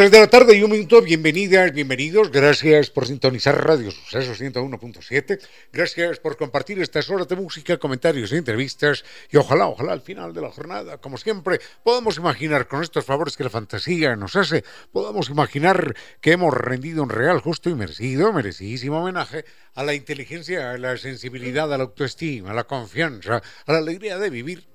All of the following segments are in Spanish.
Tres de la tarde y un minuto, bienvenidas, bienvenidos, gracias por sintonizar Radio Suceso 101.7, gracias por compartir estas horas de música, comentarios y entrevistas. Y ojalá, ojalá al final de la jornada, como siempre, podamos imaginar con estos favores que la fantasía nos hace, podamos imaginar que hemos rendido un real, justo y merecido, merecidísimo homenaje a la inteligencia, a la sensibilidad, a la autoestima, a la confianza, a la alegría de vivir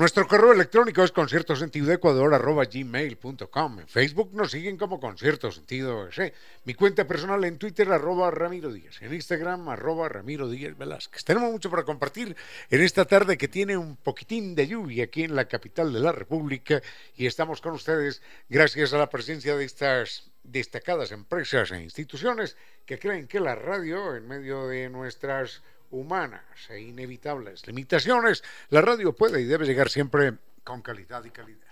Nuestro correo electrónico es conciertosentidoecuador.gmail.com En Facebook nos siguen como Concierto Sentido Mi cuenta personal en Twitter, arroba Ramiro Díaz. En Instagram, arroba Ramiro Díaz Velázquez. Tenemos mucho para compartir en esta tarde que tiene un poquitín de lluvia aquí en la capital de la República y estamos con ustedes gracias a la presencia de estas destacadas empresas e instituciones que creen que la radio, en medio de nuestras humanas e inevitables limitaciones, la radio puede y debe llegar siempre con calidad y calidez.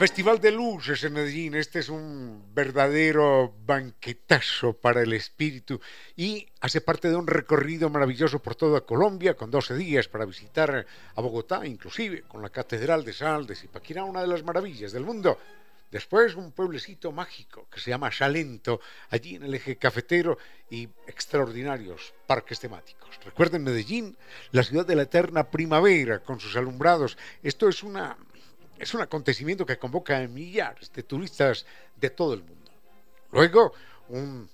Festival de Luces en Medellín, este es un verdadero banquetazo para el espíritu y hace parte de un recorrido maravilloso por toda Colombia, con 12 días para visitar a Bogotá, inclusive con la Catedral de Sal de Zipaquirá, una de las maravillas del mundo. Después un pueblecito mágico que se llama Salento, allí en el eje cafetero y extraordinarios parques temáticos. Recuerden Medellín, la ciudad de la eterna primavera con sus alumbrados. Esto es una es un acontecimiento que convoca a millares de turistas de todo el mundo. Luego, un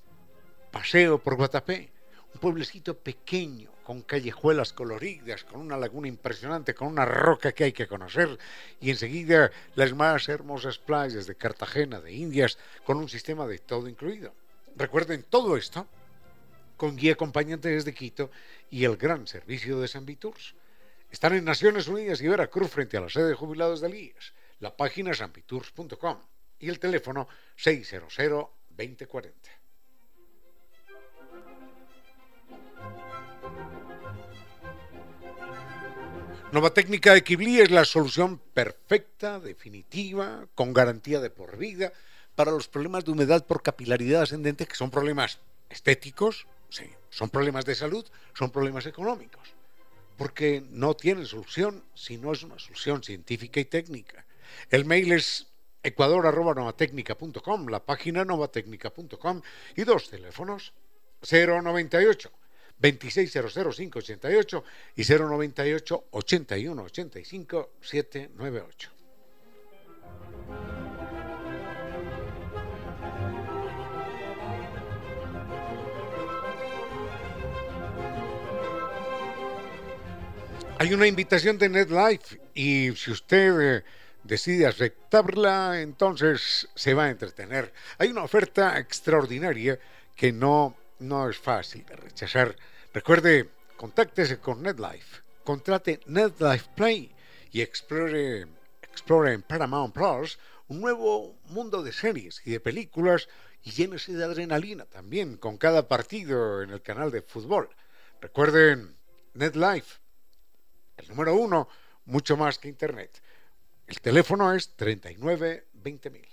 paseo por Guatapé, un pueblecito pequeño, con callejuelas coloridas, con una laguna impresionante, con una roca que hay que conocer, y enseguida las más hermosas playas de Cartagena, de Indias, con un sistema de todo incluido. Recuerden todo esto con guía acompañante desde Quito y el gran servicio de San Viturs. Están en Naciones Unidas y Veracruz frente a la sede de jubilados del IES. La página es y el teléfono 600-2040. Nova Técnica de Kibli es la solución perfecta, definitiva, con garantía de por vida para los problemas de humedad por capilaridad ascendente, que son problemas estéticos, sí, son problemas de salud, son problemas económicos porque no tiene solución si no es una solución científica y técnica. El mail es ecuador.novatecnica.com, la página novatecnica.com y dos teléfonos 098 2600588 y 098 8185 798. Hay una invitación de NetLife y si usted eh, decide aceptarla, entonces se va a entretener. Hay una oferta extraordinaria que no, no es fácil de rechazar. Recuerde, contáctese con NetLife, contrate NetLife Play y explore, explore en Paramount Plus un nuevo mundo de series y de películas y llénese de adrenalina también con cada partido en el canal de fútbol. Recuerden NetLife. El número uno, mucho más que Internet. El teléfono es 39 20.000.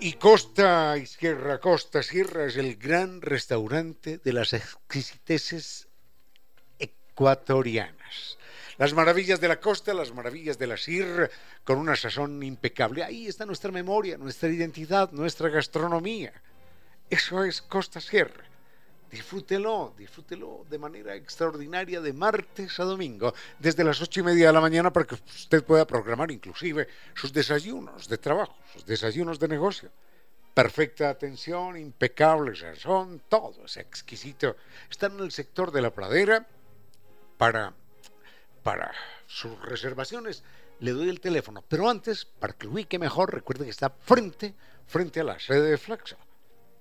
Y Costa Sierra, Costa Sierra es el gran restaurante de las exquisiteces ecuatorianas. Las maravillas de la costa, las maravillas de la sierra, con una sazón impecable. Ahí está nuestra memoria, nuestra identidad, nuestra gastronomía. Eso es Costa Sierra. Disfrútelo, disfrútelo de manera extraordinaria de martes a domingo, desde las ocho y media de la mañana para que usted pueda programar inclusive sus desayunos de trabajo, sus desayunos de negocio. Perfecta atención, impecable sazón, todo es exquisito. Está en el sector de la pradera para, para sus reservaciones. Le doy el teléfono, pero antes, para que lo ubique mejor, recuerde que está frente, frente a la sede de Flaxo.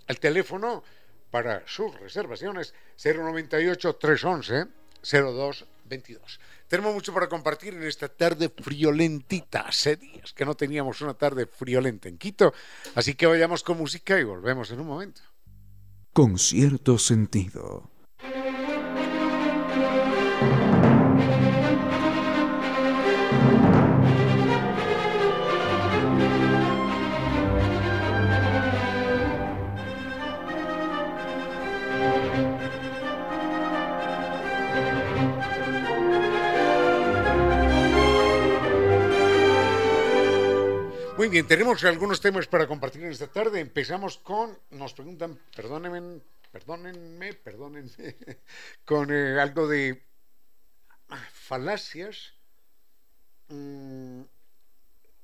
El teléfono para sus reservaciones 098-311-0222. Tenemos mucho para compartir en esta tarde friolentita. Hace días que no teníamos una tarde friolenta en Quito, así que vayamos con música y volvemos en un momento. Con cierto sentido. Muy bien, tenemos algunos temas para compartir en esta tarde. Empezamos con, nos preguntan, perdónenme, perdónenme, perdónenme, con eh, algo de falacias, mm,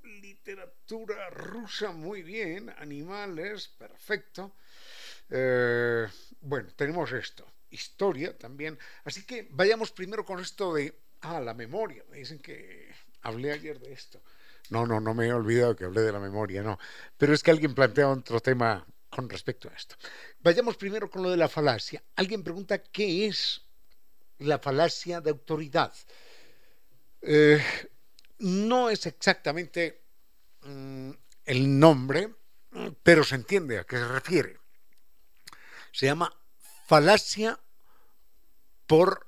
literatura rusa, muy bien, animales, perfecto. Eh, bueno, tenemos esto, historia también. Así que vayamos primero con esto de, ah, la memoria. Me dicen que hablé ayer de esto. No, no, no me he olvidado que hablé de la memoria, no. Pero es que alguien plantea otro tema con respecto a esto. Vayamos primero con lo de la falacia. Alguien pregunta qué es la falacia de autoridad. Eh, no es exactamente mm, el nombre, pero se entiende a qué se refiere. Se llama falacia por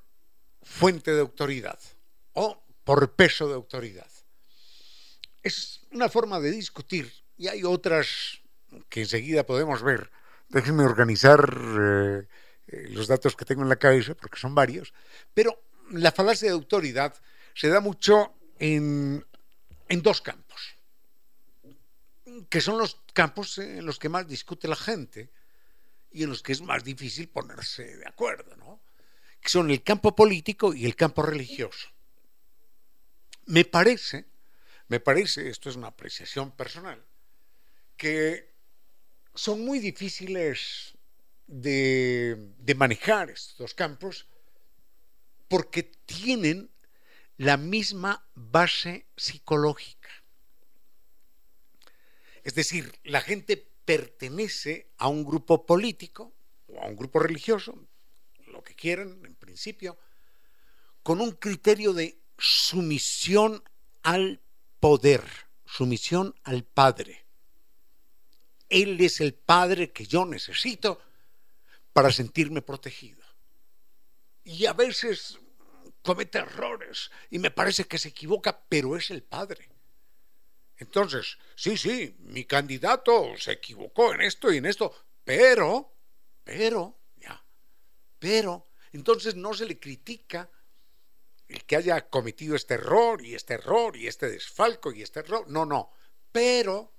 fuente de autoridad o por peso de autoridad. Es una forma de discutir y hay otras que enseguida podemos ver. Déjenme organizar eh, eh, los datos que tengo en la cabeza, porque son varios, pero la falacia de autoridad se da mucho en, en dos campos, que son los campos en los que más discute la gente y en los que es más difícil ponerse de acuerdo, ¿no? que son el campo político y el campo religioso. Me parece me parece, esto es una apreciación personal, que son muy difíciles de, manejar estos campos porque tienen la misma base psicológica. Es decir, la gente pertenece a un grupo político o a un grupo religioso, lo que quieran en principio, con un criterio de sumisión al poder, sumisión al Padre. Él es el Padre que yo necesito para sentirme protegido. Y a veces comete errores y me parece que se equivoca, pero es el Padre. Entonces, sí, sí, mi candidato se equivocó en esto y en esto, pero, pero, ya, pero, entonces no se le critica el que haya cometido este error y este error y este desfalco y este error. No, no. Pero,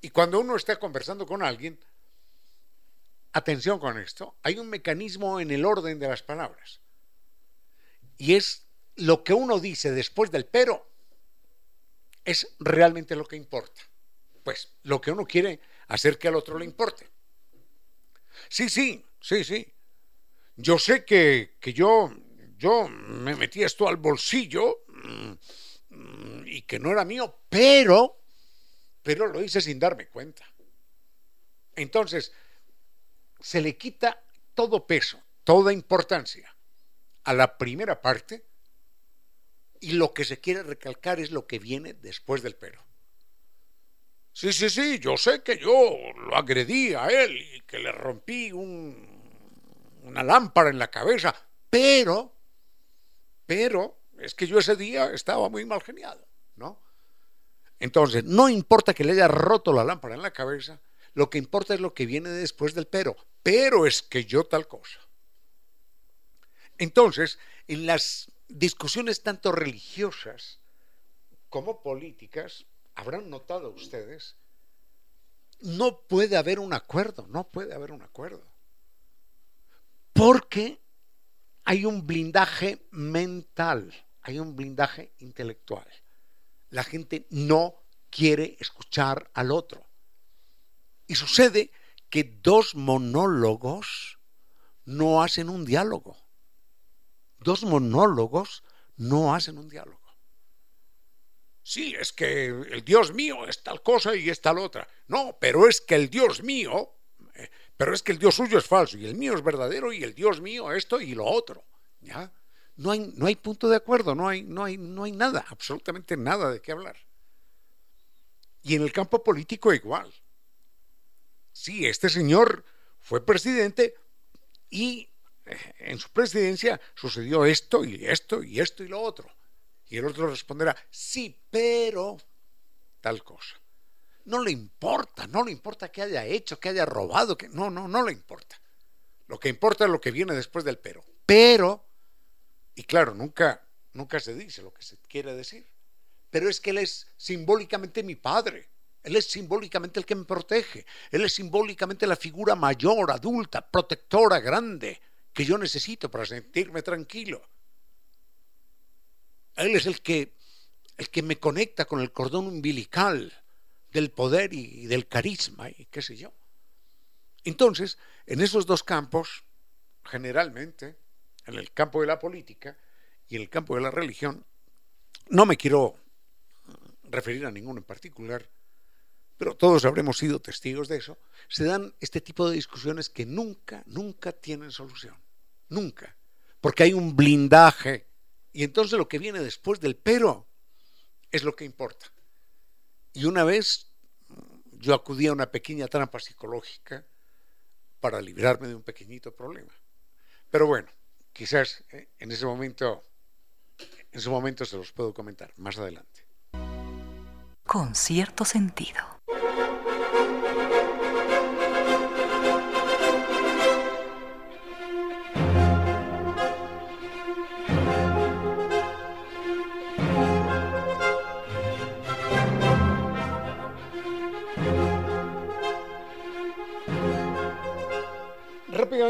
y cuando uno está conversando con alguien, atención con esto, hay un mecanismo en el orden de las palabras. Y es lo que uno dice después del pero, es realmente lo que importa. Pues lo que uno quiere hacer que al otro le importe. Sí, sí, sí, sí. Yo sé que, que yo yo me metí esto al bolsillo mm, y que no era mío, pero, pero lo hice sin darme cuenta. Entonces, se le quita todo peso, toda importancia a la primera parte y lo que se quiere recalcar es lo que viene después del pero. Sí, sí, sí, yo sé que yo lo agredí a él y que le rompí una lámpara en la cabeza, pero, pero, es que yo ese día estaba muy mal geniado, ¿no? Entonces, no importa que le haya roto la lámpara en la cabeza, lo que importa es lo que viene después del pero. Pero es que yo tal cosa. Entonces, en las discusiones tanto religiosas como políticas, habrán notado ustedes, no puede haber un acuerdo, no puede haber un acuerdo. Porque hay un blindaje mental, hay un blindaje intelectual. La gente no quiere escuchar al otro. Y sucede que dos monólogos no hacen un diálogo. Dos monólogos no hacen un diálogo. Sí, es que el Dios mío es tal cosa y es tal otra. No, pero es que el Dios mío, eh, pero es que el Dios suyo es falso y el mío es verdadero y el Dios mío esto y lo otro. ¿Ya? No hay, no hay punto de acuerdo, no hay, no, hay, no hay nada, absolutamente nada de qué hablar. Y en el campo político igual. Sí, este señor fue presidente y eh, en su presidencia sucedió esto y esto y esto y lo otro. Y el otro responderá, sí, pero tal cosa. No le importa, no le importa que haya hecho, que haya robado, que no, no, no le importa. Lo que importa es lo que viene después del pero. Pero, y claro, nunca, nunca se dice lo que se quiere decir. Pero es que él es simbólicamente mi padre. Él es simbólicamente el que me protege. Él es simbólicamente la figura mayor, adulta, protectora, grande, que yo necesito para sentirme tranquilo. Él es el que, el que me conecta con el cordón umbilical del poder y del carisma y qué sé yo. Entonces, en esos dos campos, generalmente, en el campo de la política y en el campo de la religión, no me quiero referir a ninguno en particular, pero todos habremos sido testigos de eso, se dan este tipo de discusiones que nunca, nunca tienen solución. Nunca. Porque hay un blindaje y entonces lo que viene después del pero es lo que importa. Y una vez yo acudí a una pequeña trampa psicológica para librarme de un pequeñito problema. Pero bueno, quizás eh, en ese momento, en ese momento se los puedo comentar más adelante. Con cierto sentido.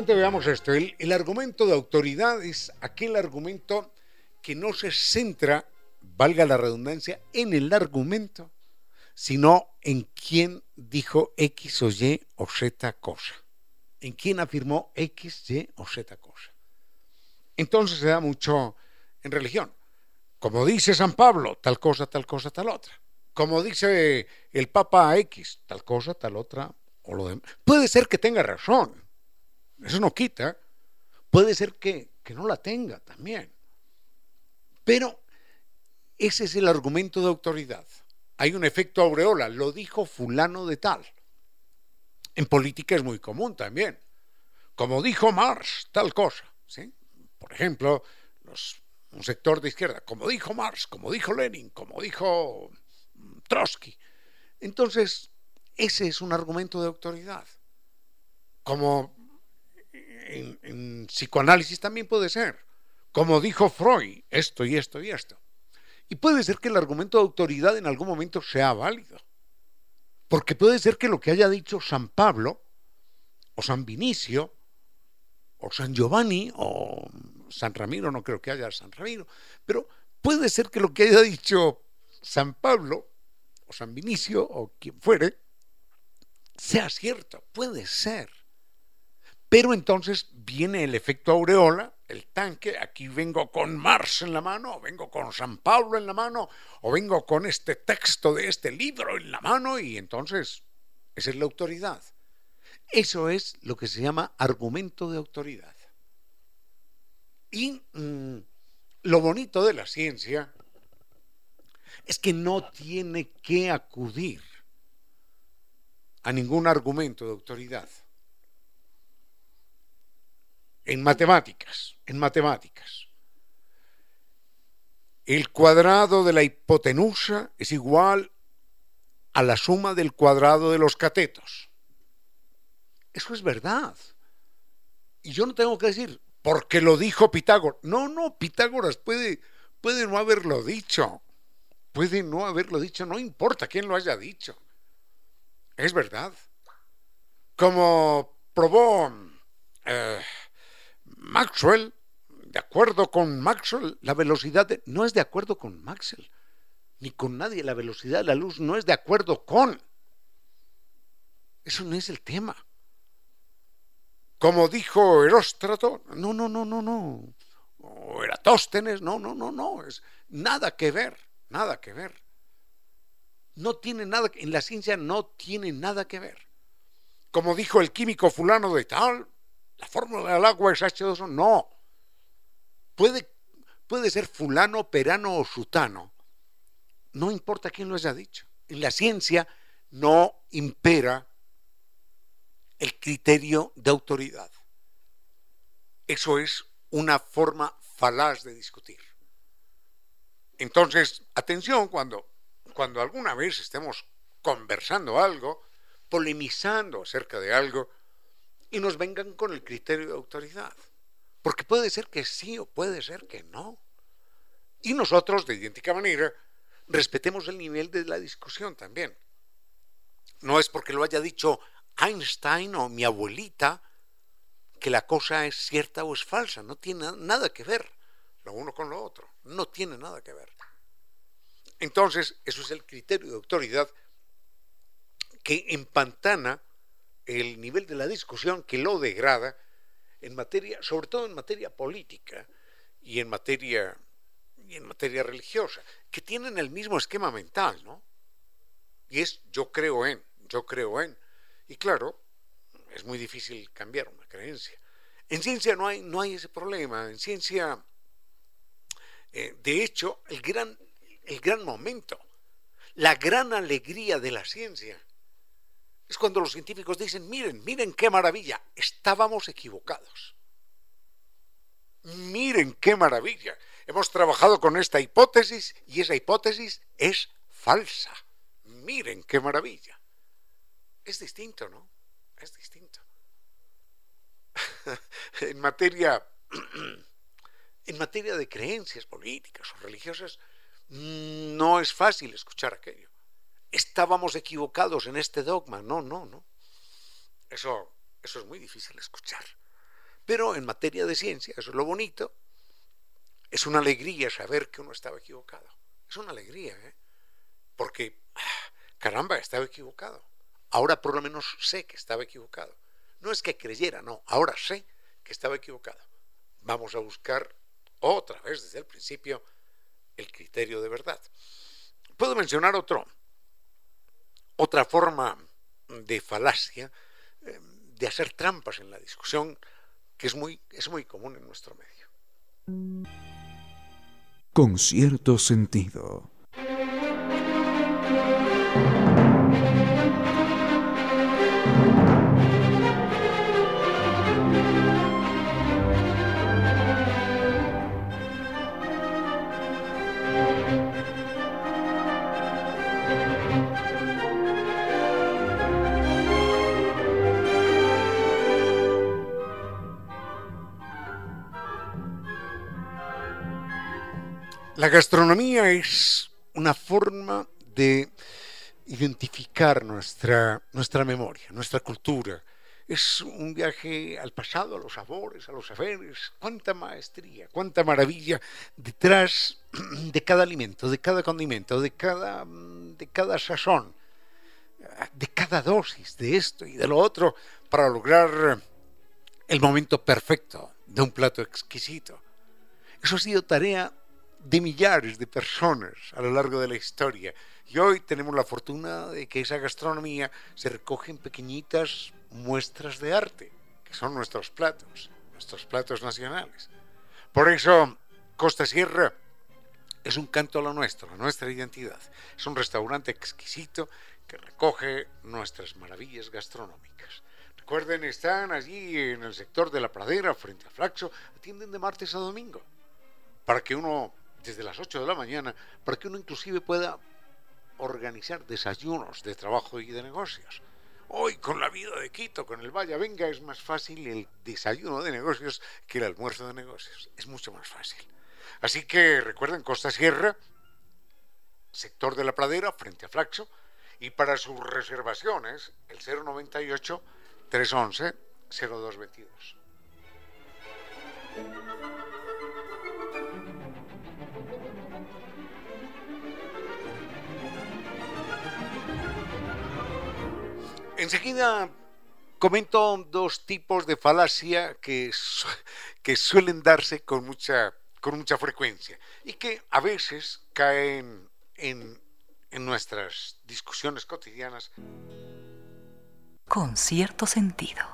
Veamos esto. El, el argumento de autoridad es aquel argumento que no se centra, valga la redundancia, en el argumento, sino en quién dijo X o Y o Z cosa. En quién afirmó X, Y o Z cosa. Entonces se da mucho en religión. Como dice San Pablo, tal cosa, tal cosa, tal otra. Como dice el Papa X, tal cosa, tal otra, o lo demás. Puede ser que tenga razón, eso no quita. Puede ser que, que no la tenga también. Pero ese es el argumento de autoridad. Hay un efecto aureola, lo dijo fulano de tal. En política es muy común también. Como dijo Marx, tal cosa. ¿sí? Por ejemplo, los, un sector de izquierda, como dijo Marx, como dijo Lenin, como dijo Trotsky. Entonces, ese es un argumento de autoridad. Como en, psicoanálisis también puede ser. Como dijo Freud, esto y esto y esto. Y puede ser que el argumento de autoridad en algún momento sea válido. Porque puede ser que lo que haya dicho San Pablo, o San Vinicio, o San Giovanni, o San Ramiro, no creo que haya San Ramiro, pero puede ser que lo que haya dicho San Pablo, o San Vinicio, o quien fuere, sea cierto, puede ser. Pero entonces viene el efecto aureola, el tanque, aquí vengo con Marx en la mano, o vengo con San Pablo en la mano, o vengo con este texto de este libro en la mano, y entonces esa es la autoridad. Eso es lo que se llama argumento de autoridad. Y mm, lo bonito de la ciencia es que no tiene que acudir a ningún argumento de autoridad. En matemáticas, en matemáticas. El cuadrado de la hipotenusa es igual a la suma del cuadrado de los catetos. Eso es verdad. Y yo no tengo que decir, porque lo dijo Pitágoras. No, no, Pitágoras puede, puede no haberlo dicho. Puede no haberlo dicho, no importa quién lo haya dicho. Es verdad. Como probó eh, Maxwell, de acuerdo con Maxwell, la velocidad no es de acuerdo con Maxwell, ni con nadie. La velocidad de la luz no es de acuerdo con. Eso no es el tema. Como dijo Heróstrato, no, no, no, no, no. O Eratóstenes, no, no, no, no. Es nada que ver, nada que ver. No tiene nada, en la ciencia no tiene nada que ver. Como dijo el químico fulano de tal, la fórmula del agua es H2O, no. Puede, puede ser fulano, perano o sutano. No importa quién lo haya dicho. En la ciencia no impera el criterio de autoridad. Eso es una forma falaz de discutir. Entonces, atención cuando, cuando alguna vez estemos conversando algo, polemizando acerca de algo, y nos vengan con el criterio de autoridad. Porque puede ser que sí o puede ser que no. Y nosotros, de idéntica manera, respetemos el nivel de la discusión también. No es porque lo haya dicho Einstein o mi abuelita que la cosa es cierta o es falsa. No tiene nada que ver lo uno con lo otro. No tiene nada que ver. Entonces, eso es el criterio de autoridad que empantana el nivel de la discusión que lo degrada en materia, sobre todo en materia política y en materia y en materia religiosa, que tienen el mismo esquema mental, ¿no? Y es yo creo en, yo creo en. Y claro, es muy difícil cambiar una creencia. En ciencia no hay, no hay ese problema. En ciencia, eh, de hecho, el gran, el gran momento, la gran alegría de la ciencia es cuando los científicos dicen, miren, miren qué maravilla, estábamos equivocados. Miren qué maravilla. Hemos trabajado con esta hipótesis y esa hipótesis es falsa. Miren qué maravilla. Es distinto, ¿no? Es distinto. en materia en materia de creencias políticas o religiosas no es fácil escuchar aquello estábamos equivocados en este dogma. No, no, no. Eso, eso es muy difícil escuchar. Pero en materia de ciencia, eso es lo bonito, es una alegría saber que uno estaba equivocado. Es una alegría, ¿eh? Porque, ah, caramba, estaba equivocado. Ahora por lo menos sé que estaba equivocado. No es que creyera, no, ahora sé que estaba equivocado. Vamos a buscar otra vez desde el principio el criterio de verdad. Puedo mencionar otro, otra forma de falacia, eh, de hacer trampas en la discusión, que es muy, es muy común en nuestro medio. Con cierto sentido. La gastronomía es una forma de identificar nuestra, nuestra memoria, nuestra cultura. Es un viaje al pasado, a los sabores, a los saberes. Cuánta maestría, cuánta maravilla detrás de cada alimento, de cada condimento, de cada, de cada sazón, de cada dosis de esto y de lo otro para lograr el momento perfecto de un plato exquisito. Eso ha sido tarea de millares de personas a lo largo de la historia. Y hoy tenemos la fortuna de que esa gastronomía se recoge en pequeñitas muestras de arte, que son nuestros platos, nuestros platos nacionales. Por eso, Costa Sierra es un canto a lo nuestro, a nuestra identidad. Es un restaurante exquisito que recoge nuestras maravillas gastronómicas. Recuerden, están allí en el sector de la pradera, frente a Flaxo, atienden de martes a domingo, para que uno, desde las 8 de la mañana, para que uno inclusive pueda organizar desayunos de trabajo y de negocios. Hoy con la vida de Quito, con el Vaya Venga, es más fácil el desayuno de negocios que el almuerzo de negocios. Es mucho más fácil. Así que recuerden Costa Sierra, sector de la pradera, frente a Flaxo, y para sus reservaciones, el 098 311 0222. Enseguida comento dos tipos de falacia que, que suelen darse con mucha, con mucha frecuencia y que a veces caen en, en nuestras discusiones cotidianas. Con cierto sentido.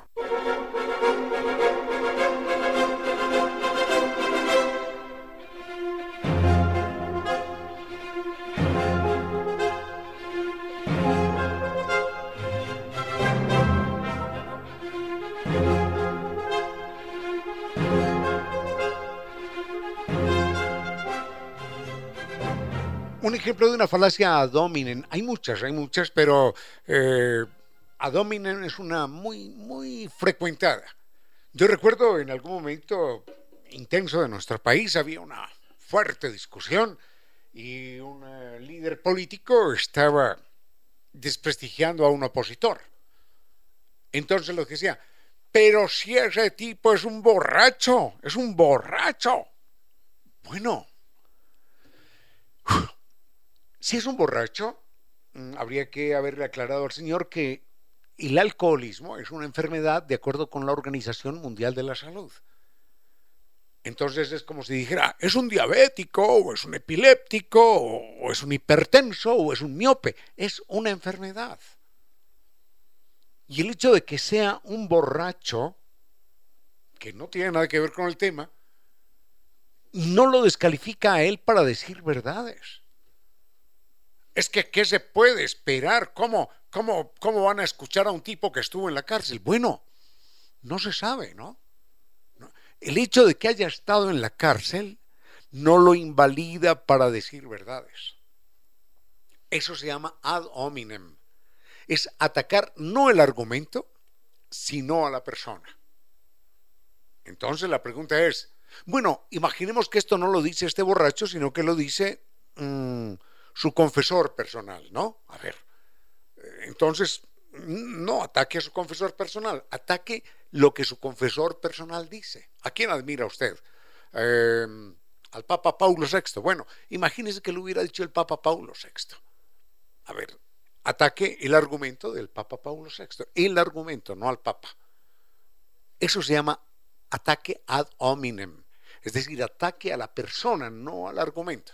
Un ejemplo de una falacia ad hominem. Hay muchas, hay muchas, pero eh, es una muy, muy frecuentada. Yo recuerdo en algún momento intenso de nuestro país había una fuerte discusión y un eh, líder político estaba desprestigiando a un opositor. Entonces lo que decía, pero si ese tipo es un borracho, es un borracho. Bueno, si es un borracho, mm, habría que haberle aclarado al señor que el alcoholismo es una enfermedad de acuerdo con la Organización Mundial de la Salud. Entonces es como si dijera, es un diabético, o es un epiléptico, o es un hipertenso, o es un miope. Es una enfermedad. Y el hecho de que sea un borracho, que no tiene nada que ver con el tema, no lo descalifica a él para decir verdades. Es que, ¿qué se puede esperar? ¿Cómo, cómo, ¿Cómo van a escuchar a un tipo que estuvo en la cárcel? Bueno, no se sabe, ¿no? El hecho de que haya estado en la cárcel no lo invalida para decir verdades. Eso se llama ad hominem. Es atacar no el argumento, sino a la persona. Entonces la pregunta es, bueno, imaginemos que esto no lo dice este borracho, sino que lo dice... Mmm, su confesor personal, ¿no? A ver, eh, entonces, no ataque a su confesor personal, ataque lo que su confesor personal dice. ¿A quién admira usted? Em, al Papa Paulo VI. Bueno, imagínese que lo hubiera dicho el Papa Paulo VI. A ver, ataque el argumento del Papa Paulo VI. El argumento, no al Papa. Eso se llama ataque ad hominem. Es decir, ataque a la persona, no al argumento.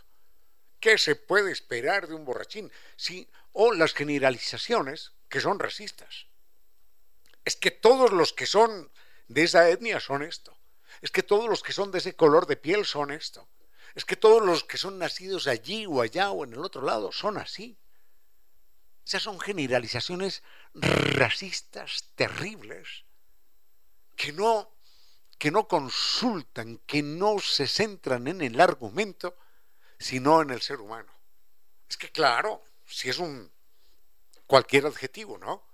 ¿Qué se puede esperar de un borrachín? Sí, o las generalizaciones que son racistas. Es que todos los que son de esa etnia son esto. Es que todos los que son de ese color de piel son esto. Es que todos los que son nacidos allí o allá o en el otro lado son así. Esas son generalizaciones racistas terribles que no que no consultan, que no se centran en el argumento, sino en el ser humano. Es que claro, si es un cualquier adjetivo, ¿no?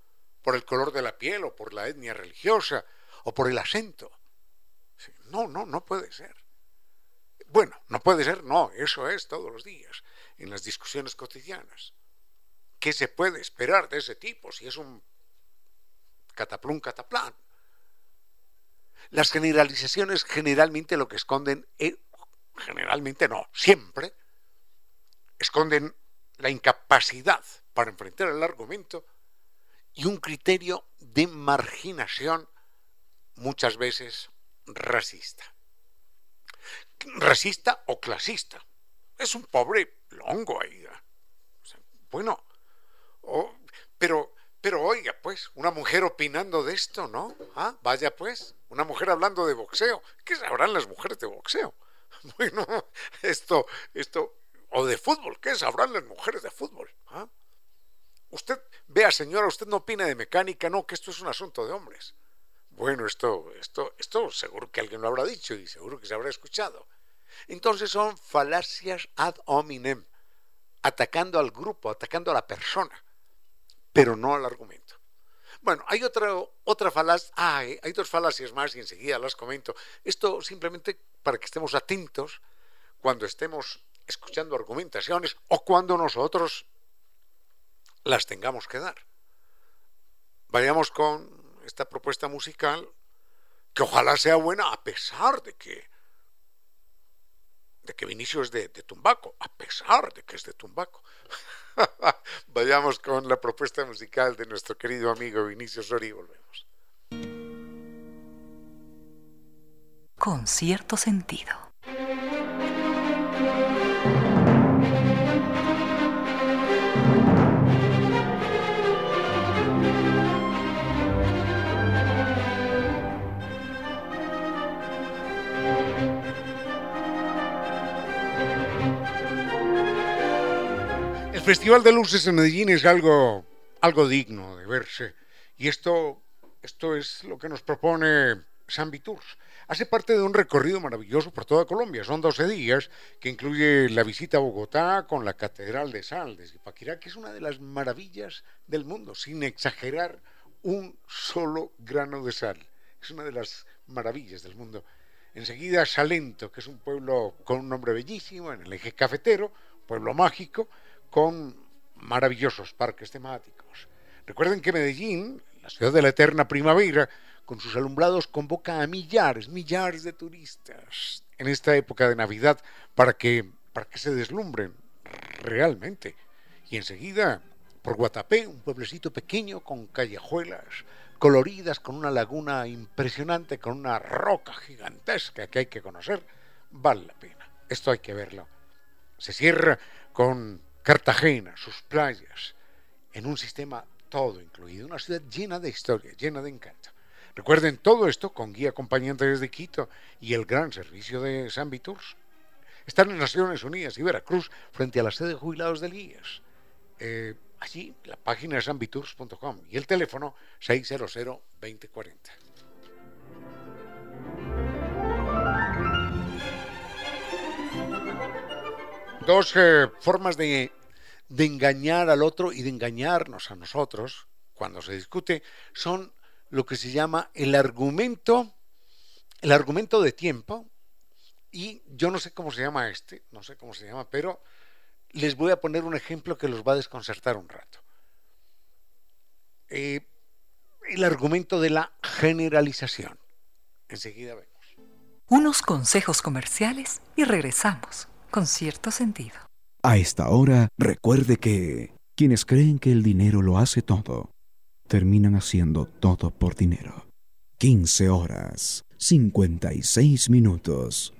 Por el color de la piel o por la etnia religiosa o por el acento. No, no, no puede ser. Bueno, no puede ser, no, eso es todos los días, en las discusiones cotidianas. ¿Qué se puede esperar de ese tipo si es un cataplum cataplán? Las generalizaciones generalmente lo que esconden es generalmente no, siempre, esconden la incapacidad para enfrentar el argumento y un criterio de marginación muchas veces racista. Racista o clasista. Es un pobre longo ahí. Bueno, pero, pero oiga, pues, una mujer opinando de esto, ¿no? Ah, vaya pues, una mujer hablando de boxeo. ¿Qué sabrán las mujeres de boxeo? Bueno, esto, esto, o de fútbol, ¿qué sabrán las mujeres de fútbol? ¿Ah? usted, vea señora, usted no opina de mecánica, no, que esto es un asunto de hombres. Bueno, esto, esto, esto seguro que alguien lo habrá dicho y seguro que se habrá escuchado. Entonces son falacias ad hominem, atacando al grupo, atacando a la persona, pero no al argumento. Bueno, hay otra, otra falacia, hay dos falacias más y enseguida las comento. Esto simplemente para que estemos atentos cuando estemos escuchando argumentaciones o cuando nosotros las tengamos que dar. Vayamos con esta propuesta musical, que ojalá sea buena a pesar de que de que Vinicio es de, de Tumbaco, a pesar de que es de Tumbaco. Vayamos con la propuesta musical de nuestro querido amigo Vinicio Sori y volvemos. Con cierto sentido. Festival de Luces en Medellín es algo, algo digno de verse. Y esto, esto es lo que nos propone San Tours. Hace parte de un recorrido maravilloso por toda Colombia. Son 12 días que incluye la visita a Bogotá con la Catedral de Sal de Zipaquirá, que es una de las maravillas del mundo, sin exagerar un solo grano de sal. Es una de las maravillas del mundo. Enseguida Salento, que es un pueblo con un nombre bellísimo en el eje cafetero, pueblo mágico, con maravillosos parques temáticos. Recuerden que Medellín, la ciudad de la eterna primavera, con sus alumbrados convoca a millares, millares de turistas en esta época de Navidad para que, para que se deslumbren realmente. Y enseguida, por Guatapé, un pueblecito pequeño con callejuelas coloridas, con una laguna impresionante, con una roca gigantesca que hay que conocer, vale la pena. Esto hay que verlo. Se cierra con Cartagena, sus playas, en un sistema todo incluido, una ciudad llena de historia, llena de encanto. Recuerden todo esto con guía acompañante desde Quito y el gran servicio de San Viturs. Están en Naciones Unidas y Veracruz frente a la sede de jubilados del IES. Eh, allí la página es sanviturs.com y el teléfono 600 2040. dos eh, formas de, de engañar al otro y de engañarnos a nosotros cuando se discute son lo que se llama el argumento, el argumento de tiempo, y yo no sé cómo se llama este, no sé cómo se llama, pero les voy a poner un ejemplo que los va a desconcertar un rato. Eh, el argumento de la generalización. Enseguida vemos. Unos consejos comerciales y regresamos con cierto sentido. A esta hora, recuerde que quienes creen que el dinero lo hace todo, terminan haciendo todo por dinero. 15 horas, 56 minutos.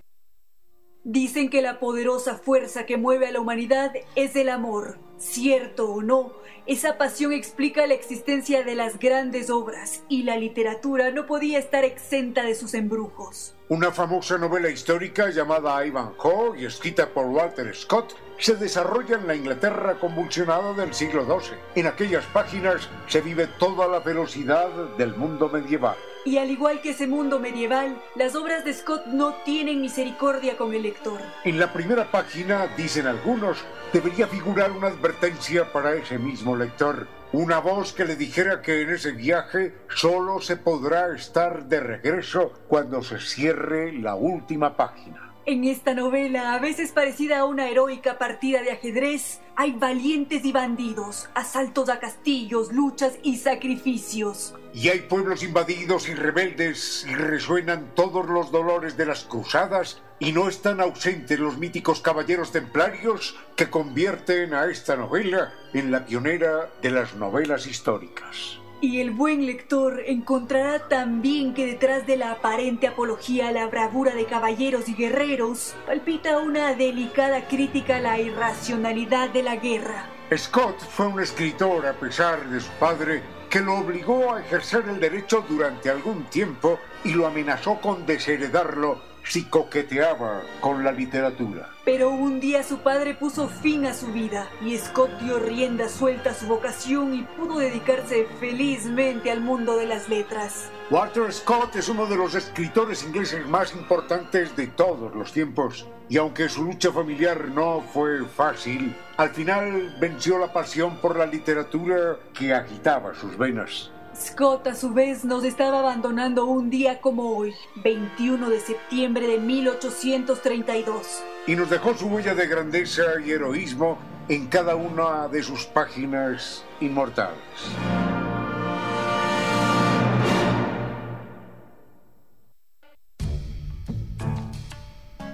Dicen que la poderosa fuerza que mueve a la humanidad es el amor. Cierto o no, esa pasión explica la existencia de las grandes obras y la literatura no podía estar exenta de sus embrujos. Una famosa novela histórica llamada Ivanhoe y escrita por Walter Scott se desarrolla en la Inglaterra convulsionada del siglo XII. En aquellas páginas se vive toda la velocidad del mundo medieval. Y al igual que ese mundo medieval, las obras de Scott no tienen misericordia con el lector. En la primera página, dicen algunos, debería figurar una advertencia para ese mismo lector. Una voz que le dijera que en ese viaje solo se podrá estar de regreso cuando se cierre la última página. En esta novela, a veces parecida a una heroica partida de ajedrez, hay valientes y bandidos, asaltos a castillos, luchas y sacrificios. Y hay pueblos invadidos y rebeldes y resuenan todos los dolores de las cruzadas y no están ausentes los míticos caballeros templarios que convierten a esta novela en la pionera de las novelas históricas. Y el buen lector encontrará también que detrás de la aparente apología a la bravura de caballeros y guerreros palpita una delicada crítica a la irracionalidad de la guerra. Scott fue un escritor a pesar de su padre que lo obligó a ejercer el derecho durante algún tiempo y lo amenazó con desheredarlo si coqueteaba con la literatura. Pero un día su padre puso fin a su vida y Scott dio rienda suelta a su vocación y pudo dedicarse felizmente al mundo de las letras. Walter Scott es uno de los escritores ingleses más importantes de todos los tiempos y aunque su lucha familiar no fue fácil, al final venció la pasión por la literatura que agitaba sus venas. Scott a su vez nos estaba abandonando un día como hoy, 21 de septiembre de 1832. Y nos dejó su huella de grandeza y heroísmo en cada una de sus páginas inmortales.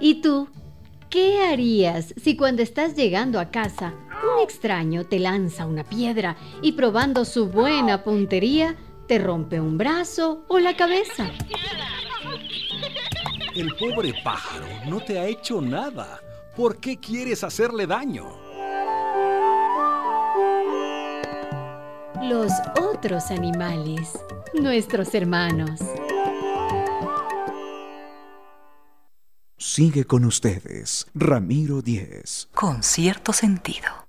¿Y tú? ¿Qué harías si cuando estás llegando a casa un extraño te lanza una piedra y probando su buena puntería te rompe un brazo o la cabeza? El pobre pájaro no te ha hecho nada. ¿Por qué quieres hacerle daño? Los otros animales, nuestros hermanos. Sigue con ustedes, Ramiro Díez. Con cierto sentido.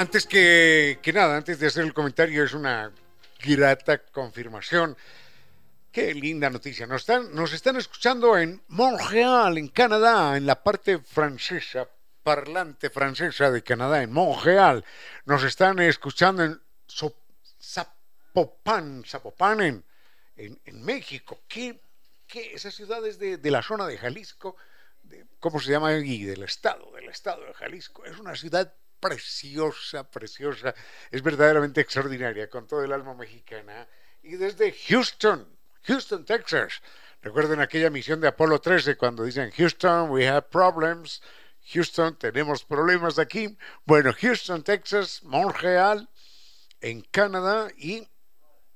Antes que, que nada, antes de hacer el comentario, es una grata confirmación Qué linda noticia. Nos están, nos están escuchando en Montreal, en Canadá, en la parte francesa, parlante francesa de Canadá, en Montreal. Nos están escuchando en Zapopan, Zapopan en, en, México. ¿Qué, qué esas ciudades de, de, la zona de Jalisco, de, ¿cómo se llama allí? Del estado, del estado de Jalisco. Es una ciudad preciosa, preciosa. Es verdaderamente extraordinaria, con todo el alma mexicana. Y desde Houston, Houston, Texas. Recuerden aquella misión de Apolo 13 cuando dicen Houston, we have problems. Houston, tenemos problemas aquí. Bueno, Houston, Texas, Montreal, en Canadá y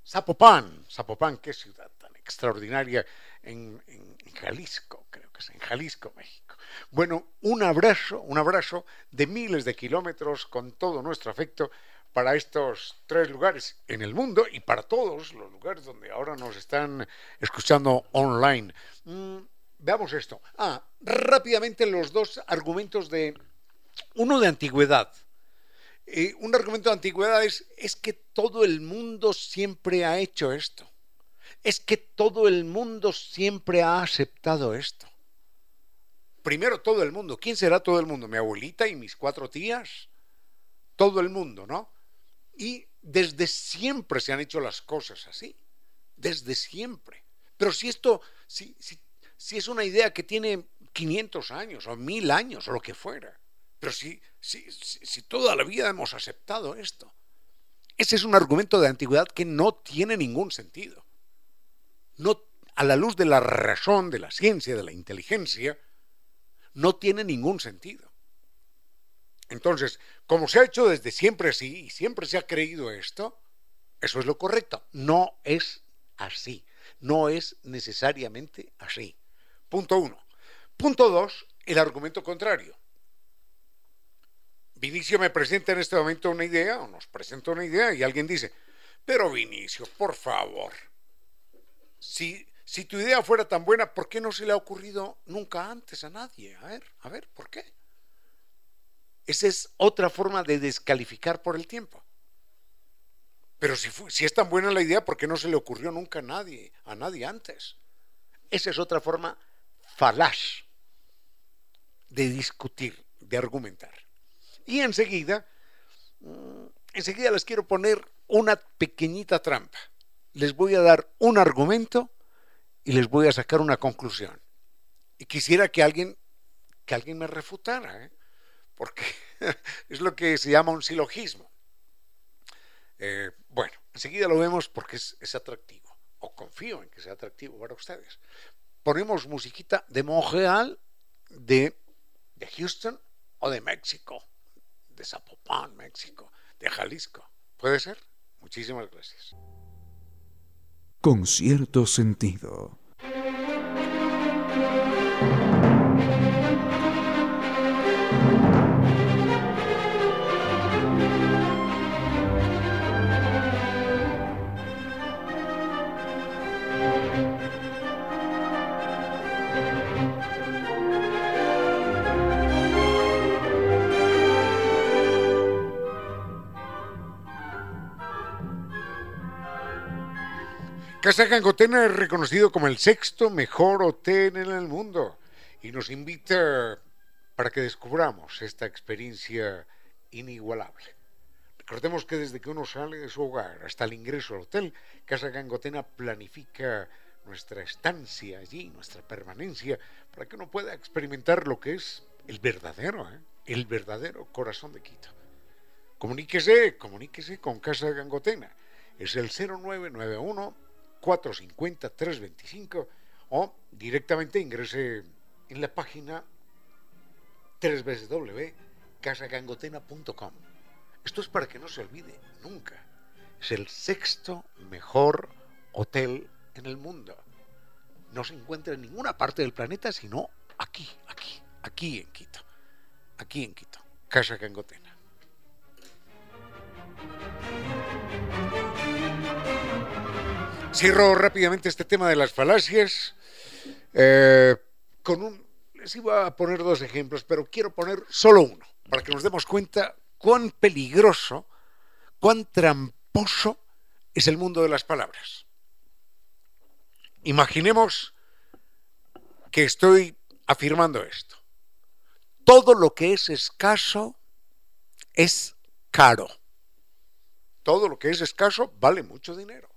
Zapopan. Zapopan, qué ciudad tan extraordinaria en, en, Jalisco, creo en Jalisco, México. Bueno, un abrazo, un abrazo de miles de kilómetros con todo nuestro afecto para estos tres lugares en el mundo y para todos los lugares donde ahora nos están escuchando online. Mm, veamos esto. Ah, rápidamente los dos argumentos de... Uno de antigüedad. Eh, un argumento de antigüedad es, es que todo el mundo siempre ha hecho esto. Es que todo el mundo siempre ha aceptado esto. Primero todo el mundo. ¿Quién será todo el mundo? ¿Mi abuelita y mis cuatro tías? Todo el mundo, ¿no? Y desde siempre se han hecho las cosas así, desde siempre. Pero si esto, si, si, es una idea que tiene 500 años o 1000 años o lo que fuera, pero si, si, si toda la vida hemos aceptado esto, ese es un argumento de antigüedad que no tiene ningún sentido. No, a la luz de la razón, de la ciencia, de la inteligencia, no tiene ningún sentido. Entonces, como se ha hecho desde siempre así y siempre se ha creído esto, eso es lo correcto. No es así. No es necesariamente así. Punto uno. Punto dos, el argumento contrario. Vinicio me presenta en este momento una idea, o nos presenta una idea, y alguien dice, pero Vinicio, por favor, si, si tu idea fuera tan buena, ¿por qué no se le ha ocurrido nunca antes a nadie? A ver, a ver, ¿por qué? Esa es otra forma de descalificar por el tiempo. Pero si, es tan buena la idea, ¿por qué no se le ocurrió nunca a nadie, a nadie antes? Esa es otra forma falaz de discutir, de argumentar. Y enseguida, mm, enseguida les quiero poner una pequeñita trampa. Les voy a dar un argumento y les voy a sacar una conclusión. Y quisiera que alguien, que alguien me refutara. ¿eh? porque es lo que se llama un silogismo. Eh, bueno, enseguida lo vemos porque es, atractivo, o confío en que sea atractivo para ustedes. Ponemos musiquita de Montreal, de, de Houston o de México, de Zapopan, México, de Jalisco. ¿Puede ser? Muchísimas gracias con cierto sentido. Casa Gangotena es reconocido como el sexto mejor hotel en el mundo y nos invita para que descubramos esta experiencia inigualable. Recordemos que desde que uno sale de su hogar hasta el ingreso al hotel, Casa Gangotena planifica nuestra estancia allí, nuestra permanencia, para que uno pueda experimentar lo que es el verdadero, ¿eh? el verdadero corazón de Quito. Comuníquese, comuníquese con Casa Gangotena. Es el 0991 450 325 o directamente ingrese en la página www.casagangotena.com. Esto es para que no se olvide nunca. Es el sexto mejor hotel en el mundo. No se encuentra en ninguna parte del planeta, sino aquí, aquí, aquí en Quito. Aquí en Quito. Casa Gangotena. Cierro rápidamente este tema de las falacias eh, con un... Les iba a poner dos ejemplos, pero quiero poner solo uno, para que nos demos cuenta cuán peligroso, cuán tramposo es el mundo de las palabras. Imaginemos que estoy afirmando esto. Todo lo que es escaso es caro. Todo lo que es escaso vale mucho dinero.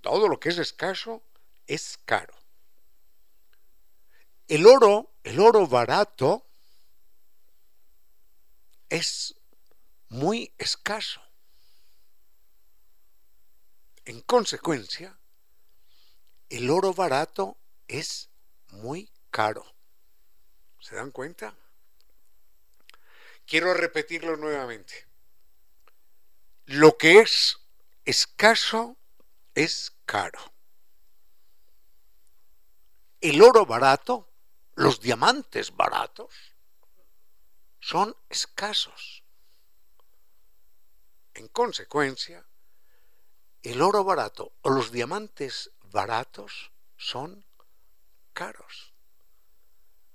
Todo lo que es escaso es caro. El oro, el oro barato, es muy escaso. En consecuencia, el oro barato es muy caro. ¿Se dan cuenta? Quiero repetirlo nuevamente. Lo que es escaso es caro. El oro barato, los diamantes baratos, son escasos. En consecuencia, el oro barato o los diamantes baratos son caros.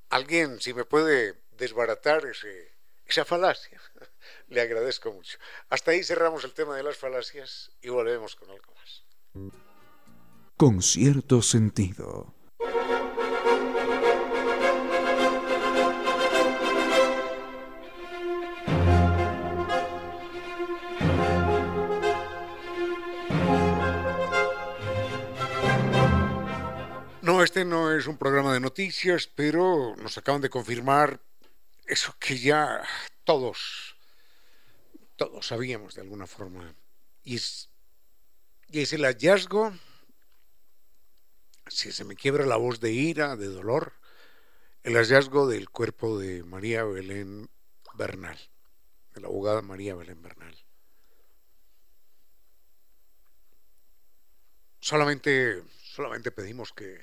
Alguien, si me puede desbaratar ese, esa falacia, le agradezco mucho. Hasta ahí cerramos el tema de las falacias y volvemos con algo más con cierto sentido. No, este no es un programa de noticias, pero nos acaban de confirmar eso que ya todos, todos sabíamos de alguna forma. Y es, y es el hallazgo si se me quiebra la voz de ira, de dolor, el hallazgo del cuerpo de María Belén Bernal, de la abogada María Belén Bernal. Solamente, solamente pedimos que,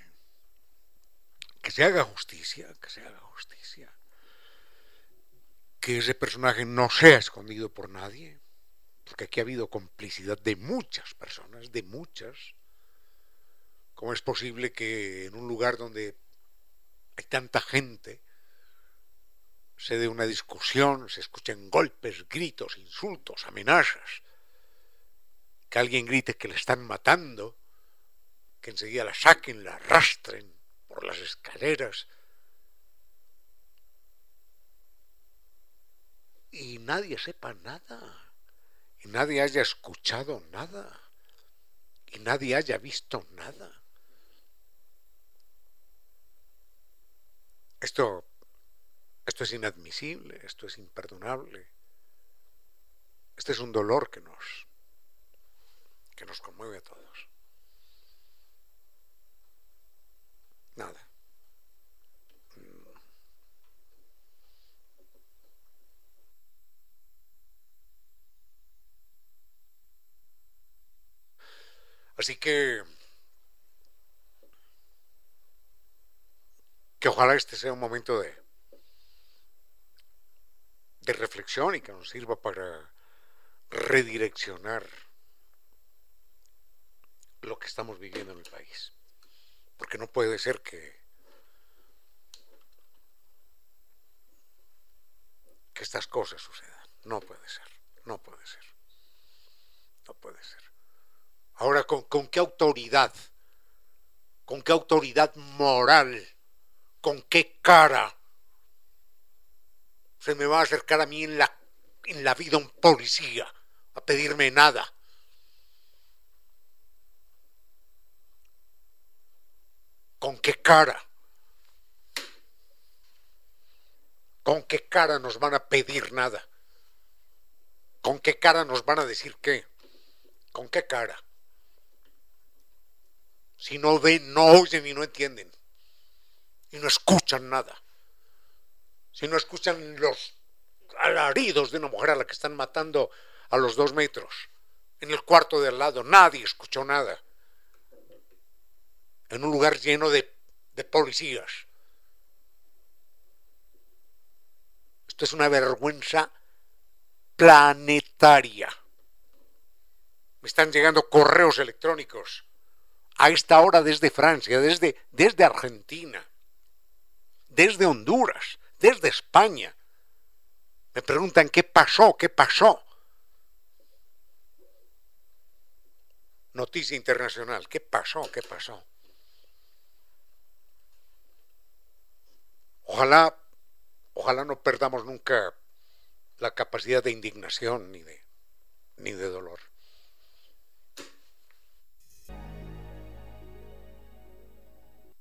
que se haga justicia, que se haga justicia, que ese personaje no sea escondido por nadie, porque aquí ha habido complicidad de muchas personas, de muchas, ¿Cómo es posible que en un lugar donde hay tanta gente se dé una discusión, se escuchen golpes, gritos, insultos, amenazas, que alguien grite que le están matando, que enseguida la saquen, la arrastren por las escaleras y nadie sepa nada, y nadie haya escuchado nada, y nadie haya visto nada. Esto, esto es inadmisible, esto es imperdonable. Este es un dolor que nos, que nos conmueve a todos. Nada. Así que que ojalá este sea un momento de, de reflexión y que nos sirva para redireccionar lo que estamos viviendo en el país. Porque no puede ser que, que estas cosas sucedan. No puede ser, no puede ser, no puede ser. Ahora, ¿con, ¿con qué autoridad? ¿Con qué autoridad moral? ¿Con qué cara? Se me va a acercar a mí en la, en la vida un policía a pedirme nada. ¿Con qué cara? ¿Con qué cara nos van a pedir nada? ¿Con qué cara nos van a decir qué? ¿Con qué cara? Si no ven, no oyen y no entienden. Y no escuchan nada. Si no escuchan los alaridos de una mujer a la que están matando a los dos metros. En el cuarto de al lado nadie escuchó nada. En un lugar lleno de, policías. Esto es una vergüenza planetaria. Me están llegando correos electrónicos a esta hora desde Francia, desde, desde Argentina, desde Honduras, desde España. Me preguntan qué pasó, qué pasó. Noticia internacional, ¿qué pasó, qué pasó? Ojalá, ojalá no perdamos nunca la capacidad de indignación ni de, ni de dolor.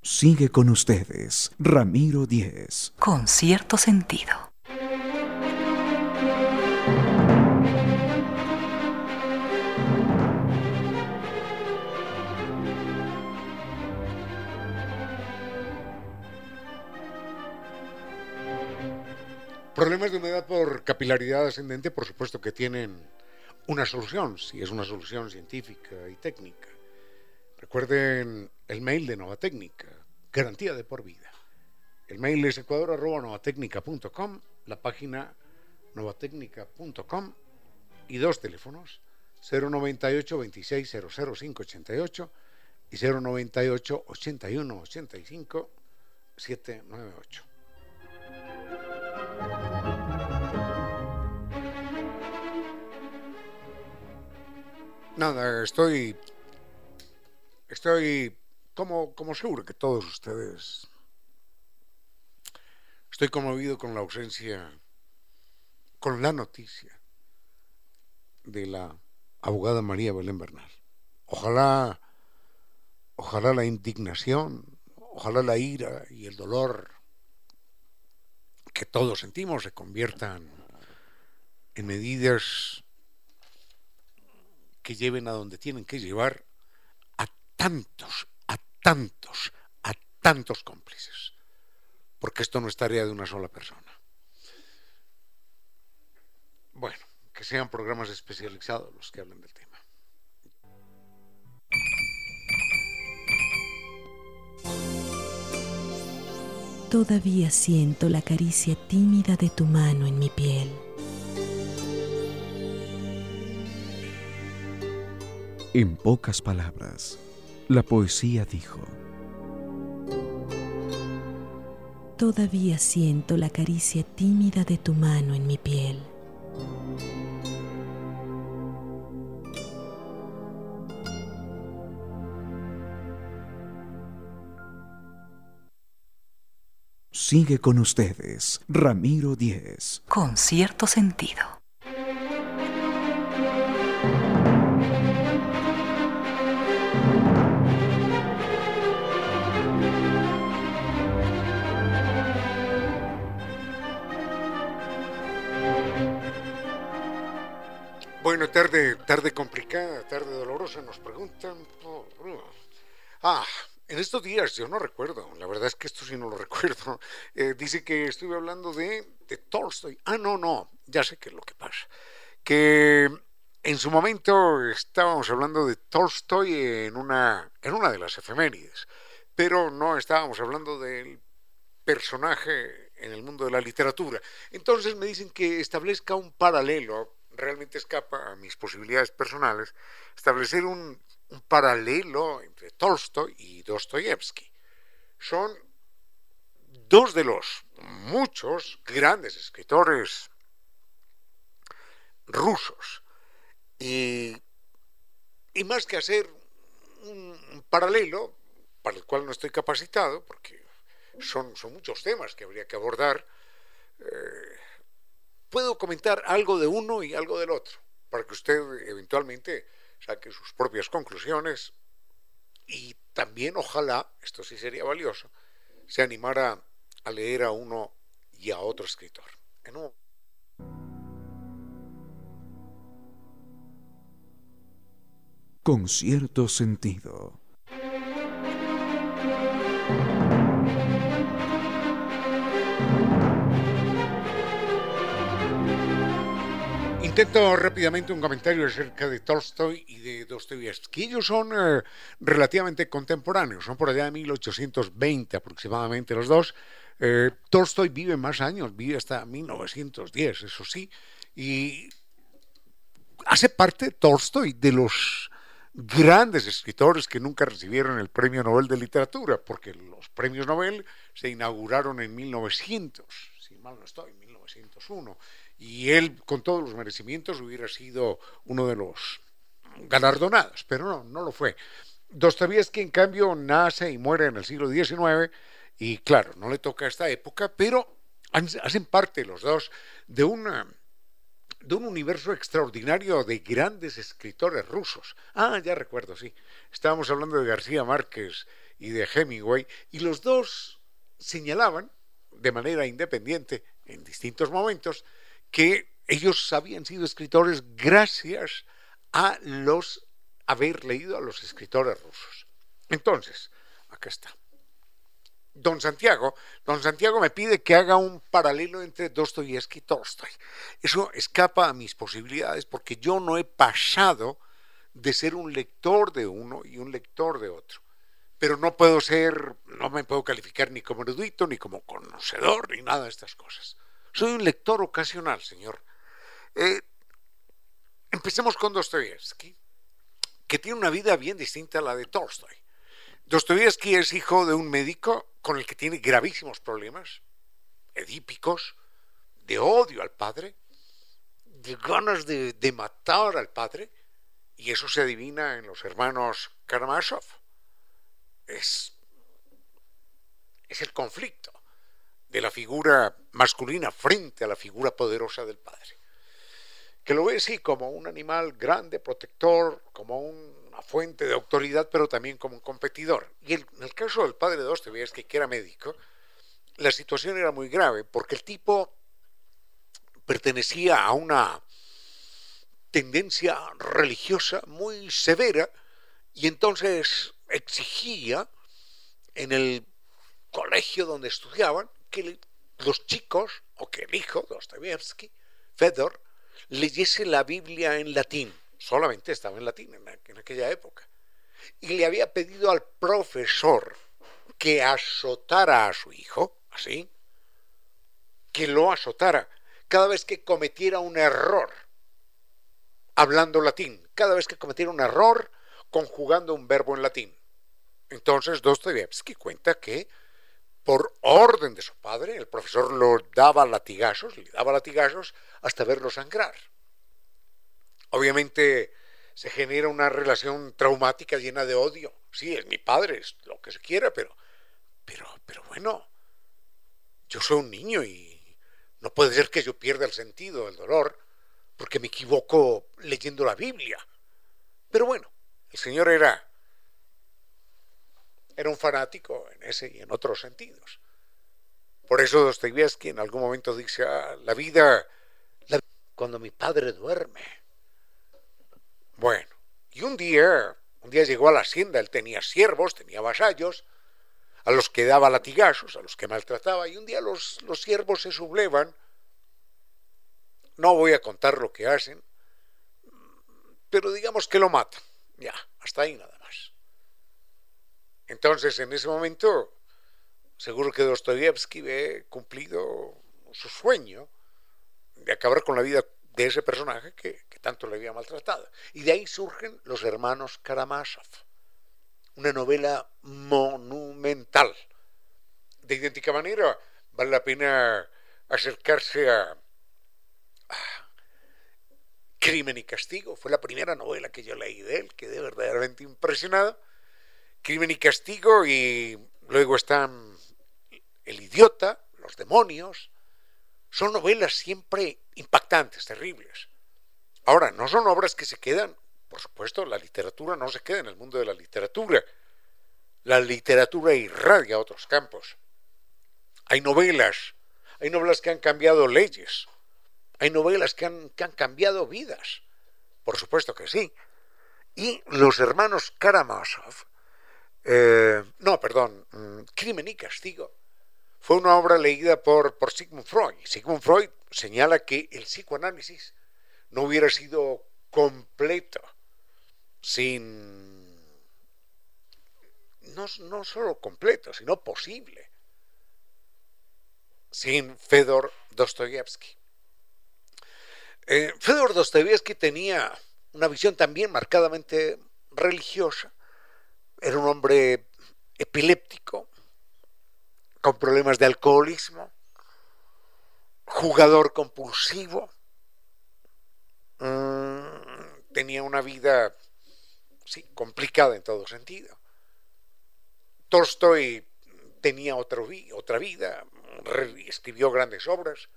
Sigue con ustedes, Ramiro Díez. Con cierto sentido. Problemas de humedad por capilaridad ascendente, por supuesto que tienen una solución, si es una solución científica y técnica. Recuerden el mail de Nova Técnica, garantía de por vida. El mail es ecuador.novatecnica.com, la página novatecnica.com y dos teléfonos, 098 26 588 y 098 81 85 798. Nada, estoy Estoy, como, como seguro que todos ustedes, estoy conmovido con la ausencia, con la noticia de la abogada María Belén Bernal. Ojalá, ojalá la indignación, ojalá la ira y el dolor que todos sentimos se conviertan en medidas que lleven a donde tienen que llevar tantos, a tantos, a tantos cómplices, porque esto no es tarea de una sola persona. Bueno, que sean programas especializados los que hablen del tema. Todavía siento la caricia tímida de tu mano en mi piel. En pocas palabras, la poesía dijo, Todavía siento la caricia tímida de tu mano en mi piel. Sigue con ustedes, Ramiro Díez. Con cierto sentido. Bueno, tarde, tarde complicada, tarde dolorosa, nos preguntan. Ah, en estos días, yo no recuerdo, la verdad es que esto sí no lo recuerdo. Eh, dice que estuve hablando de, de Tolstoy. Ah, no, no, ya sé qué es lo que pasa. Que en su momento estábamos hablando de Tolstoy en una, en una de las efemérides, pero no estábamos hablando del personaje en el mundo de la literatura. Entonces me dicen que establezca un paralelo realmente escapa a mis posibilidades personales, establecer un, paralelo entre Tolstoy y Dostoyevsky. Son dos de los muchos grandes escritores rusos. Y, y más que hacer un paralelo, para el cual no estoy capacitado, porque son, son muchos temas que habría que abordar, eh, puedo comentar algo de uno y algo del otro, para que usted eventualmente saque sus propias conclusiones y también ojalá, esto sí sería valioso, se animara a leer a uno y a otro escritor. Con cierto sentido. Intento rápidamente un comentario acerca de Tolstoy y de Dostoyevsky. Ellos son eh, relativamente contemporáneos, son por allá de 1820 aproximadamente los dos. Eh, Tolstoy vive más años, vive hasta 1910, eso sí, y hace parte Tolstoy de los grandes escritores que nunca recibieron el Premio Nobel de Literatura, porque los premios Nobel se inauguraron en 1900, si mal no estoy, 1901 y él, con todos los merecimientos, hubiera sido uno de los galardonados, pero no, no lo fue. Dostoyevsky, en cambio, nace y muere en el siglo XIX, y claro, no le toca a esta época, pero hacen parte los dos de una de un universo extraordinario de grandes escritores rusos. Ah, ya recuerdo, sí. Estábamos hablando de García Márquez y de Hemingway, y los dos señalaban, de manera independiente, en distintos momentos, que ellos habían sido escritores gracias a los haber leído a los escritores rusos. Entonces, acá está. Don Santiago, don Santiago me pide que haga un paralelo entre Dostoyevsky y Tolstoy. Eso escapa a mis posibilidades porque yo no he pasado de ser un lector de uno y un lector de otro. Pero no puedo ser, no me puedo calificar ni como erudito, ni como conocedor, ni nada de estas cosas. Soy un lector ocasional, señor. Eh, empecemos con Dostoyevsky, que tiene una vida bien distinta a la de Tolstoy. Dostoyevsky es hijo de un médico con el que tiene gravísimos problemas, edípicos, de odio al padre, de ganas de, matar al padre, y eso se adivina en los hermanos Karamazov. Es, es el conflicto de la figura masculina frente a la figura poderosa del padre. Que lo ve sí como un animal grande, protector, como una fuente de autoridad, pero también como un competidor. Y en el caso del padre de Dostoyevsky, que era médico, la situación era muy grave porque el tipo pertenecía a una tendencia religiosa muy severa y entonces exigía en el colegio donde estudiaban que los chicos, o que el hijo, Dostoevsky, Fedor, leyese la Biblia en latín. Solamente estaba en latín en, aquella época. Y le había pedido al profesor que azotara a su hijo, así, que lo azotara cada vez que cometiera un error hablando latín, cada vez que cometiera un error conjugando un verbo en latín. Entonces Dostoyevsky cuenta que por orden de su padre, el profesor lo daba latigazos, le daba latigazos hasta verlo sangrar. Obviamente se genera una relación traumática llena de odio. Sí, es mi padre, es lo que se quiera, pero, pero, pero bueno, yo soy un niño y no puede ser que yo pierda el sentido del dolor porque me equivoco leyendo la Biblia. Pero bueno, el Señor era era un fanático en ese y en otros sentidos. Por eso Dostoyevsky en algún momento dice, ah, la vida, cuando mi padre duerme. Bueno, y un día, un día llegó a la hacienda, él tenía siervos, tenía vasallos, a los que daba latigazos, a los que maltrataba, y un día los, los siervos se sublevan. No voy a contar lo que hacen, pero digamos que lo matan. Ya, hasta ahí nada. Entonces, en ese momento, seguro que Dostoyevsky ve cumplido su sueño de acabar con la vida de ese personaje que, tanto le había maltratado. Y de ahí surgen Los Hermanos Karamazov, una novela monumental. De idéntica manera, vale la pena acercarse a, Crimen y Castigo, fue la primera novela que yo leí de él, quedé verdaderamente impresionado. Crimen y Castigo y luego están El Idiota, Los Demonios. Son novelas siempre impactantes, terribles. Ahora, no son obras que se quedan, por supuesto, la literatura no se queda en el mundo de la literatura. La literatura irradia a otros campos. Hay novelas, hay novelas que han cambiado leyes, hay novelas que han, cambiado vidas, por supuesto que sí. Y los hermanos Karamazov, eh, no, perdón, mm, Crimen y Castigo, fue una obra leída por, por Sigmund Freud. Sigmund Freud señala que el psicoanálisis no hubiera sido completo sin... No, no solo completo, sino posible, sin Fedor Dostoyevsky. Eh, Fedor Dostoyevsky tenía una visión también marcadamente religiosa. Era un hombre epiléptico, con problemas de alcoholismo, jugador compulsivo, mm, tenía una vida sí, complicada en todo sentido. Tolstoy tenía otra vida, escribió grandes obras,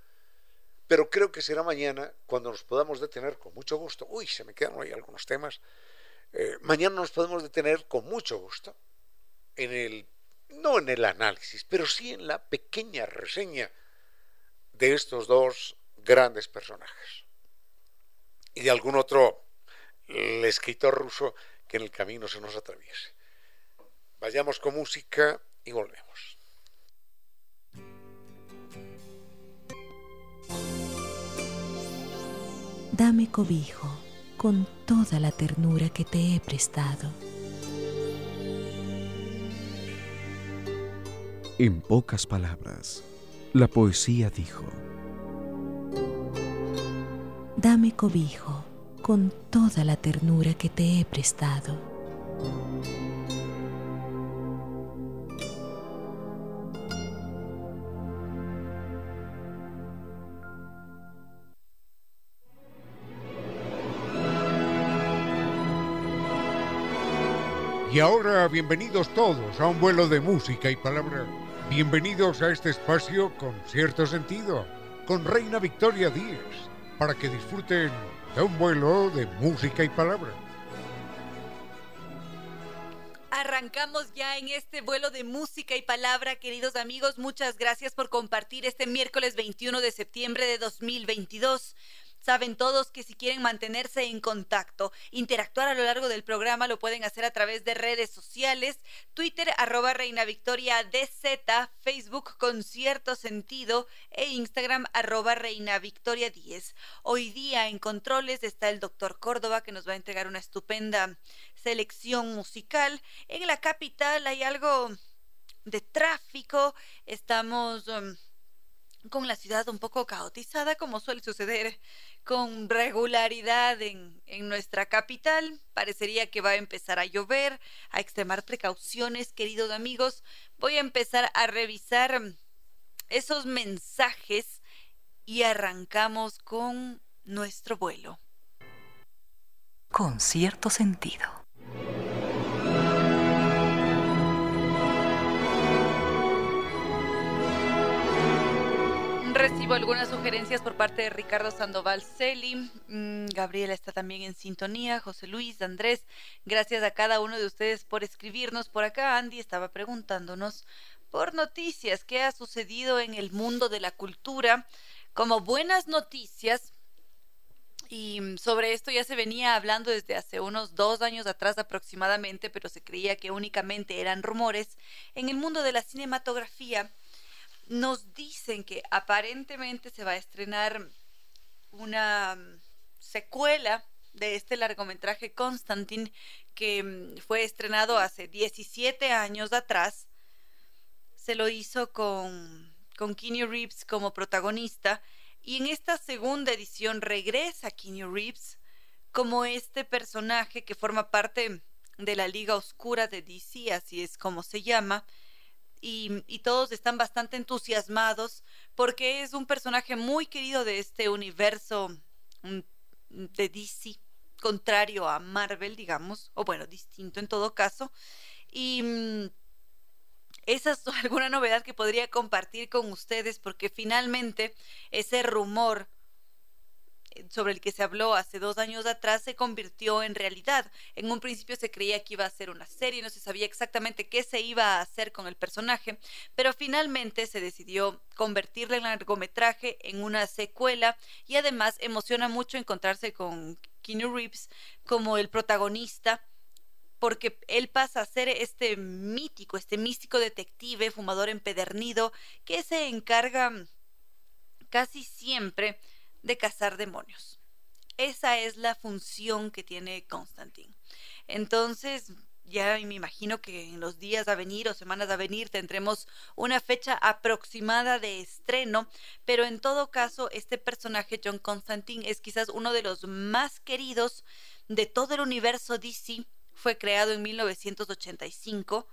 pero creo que será mañana cuando nos podamos detener con mucho gusto. Uy, se me quedan ahí algunos temas. Eh, mañana nos podemos detener con mucho gusto en el, no en el análisis, pero sí en la pequeña reseña de estos dos grandes personajes. Y de algún otro el escritor ruso que en el camino se nos atraviese. Vayamos con música y volvemos. Dame cobijo con toda la ternura que te he prestado. En pocas palabras, la poesía dijo, Dame cobijo con toda la ternura que te he prestado. Y ahora bienvenidos todos a un vuelo de música y palabra. Bienvenidos a este espacio con cierto sentido, con Reina Victoria Díez, para que disfruten de un vuelo de música y palabra. Arrancamos ya en este vuelo de música y palabra, queridos amigos. Muchas gracias por compartir este miércoles 21 de septiembre de 2022. Saben todos que si quieren mantenerse en contacto, interactuar a lo largo del programa, lo pueden hacer a través de redes sociales, Twitter arroba Reina Victoria DZ, Facebook con cierto sentido e Instagram arroba Reina Victoria 10. Hoy día en controles está el doctor Córdoba que nos va a entregar una estupenda selección musical. En la capital hay algo de tráfico, estamos... Um, con la ciudad un poco caotizada, como suele suceder con regularidad en, en, nuestra capital. Parecería que va a empezar a llover, a extremar precauciones, queridos amigos. Voy a empezar a revisar esos mensajes y arrancamos con nuestro vuelo. Con cierto sentido. Recibo algunas sugerencias por parte de Ricardo Sandoval Celi. Mm, Gabriela está también en sintonía. José Luis, Andrés, gracias a cada uno de ustedes por escribirnos. Por acá Andy estaba preguntándonos por noticias, qué ha sucedido en el mundo de la cultura. Como buenas noticias, y sobre esto ya se venía hablando desde hace unos dos años atrás aproximadamente, pero se creía que únicamente eran rumores. En el mundo de la cinematografía, nos dicen que aparentemente se va a estrenar una mm, secuela de este largometraje Constantine que mm, fue estrenado hace 17 años atrás. Se lo hizo con, con Keanu Reeves como protagonista y en esta segunda edición regresa Keanu Reeves como este personaje que forma parte de la Liga Oscura de DC, así es como se llama, y, todos están bastante entusiasmados porque es un personaje muy querido de este universo mm, de DC, contrario a Marvel, digamos, o bueno, distinto en todo caso. Y mm, esa es alguna novedad que podría compartir con ustedes porque finalmente ese rumor sobre el que se habló hace dos años atrás se convirtió en realidad. En un principio se creía que iba a ser una serie, no se sabía exactamente qué se iba a hacer con el personaje, pero finalmente se decidió convertirle en largometraje en una secuela y además emociona mucho encontrarse con Keanu Reeves como el protagonista porque él pasa a ser este mítico, este místico detective, fumador empedernido, que se encarga casi siempre de cazar demonios. Esa es la función que tiene Constantine. Entonces, ya me imagino que en los días a venir o semanas a venir tendremos una fecha aproximada de estreno, pero en todo caso, este personaje, John Constantine, es quizás uno de los más queridos de todo el universo DC. Fue creado en 1985,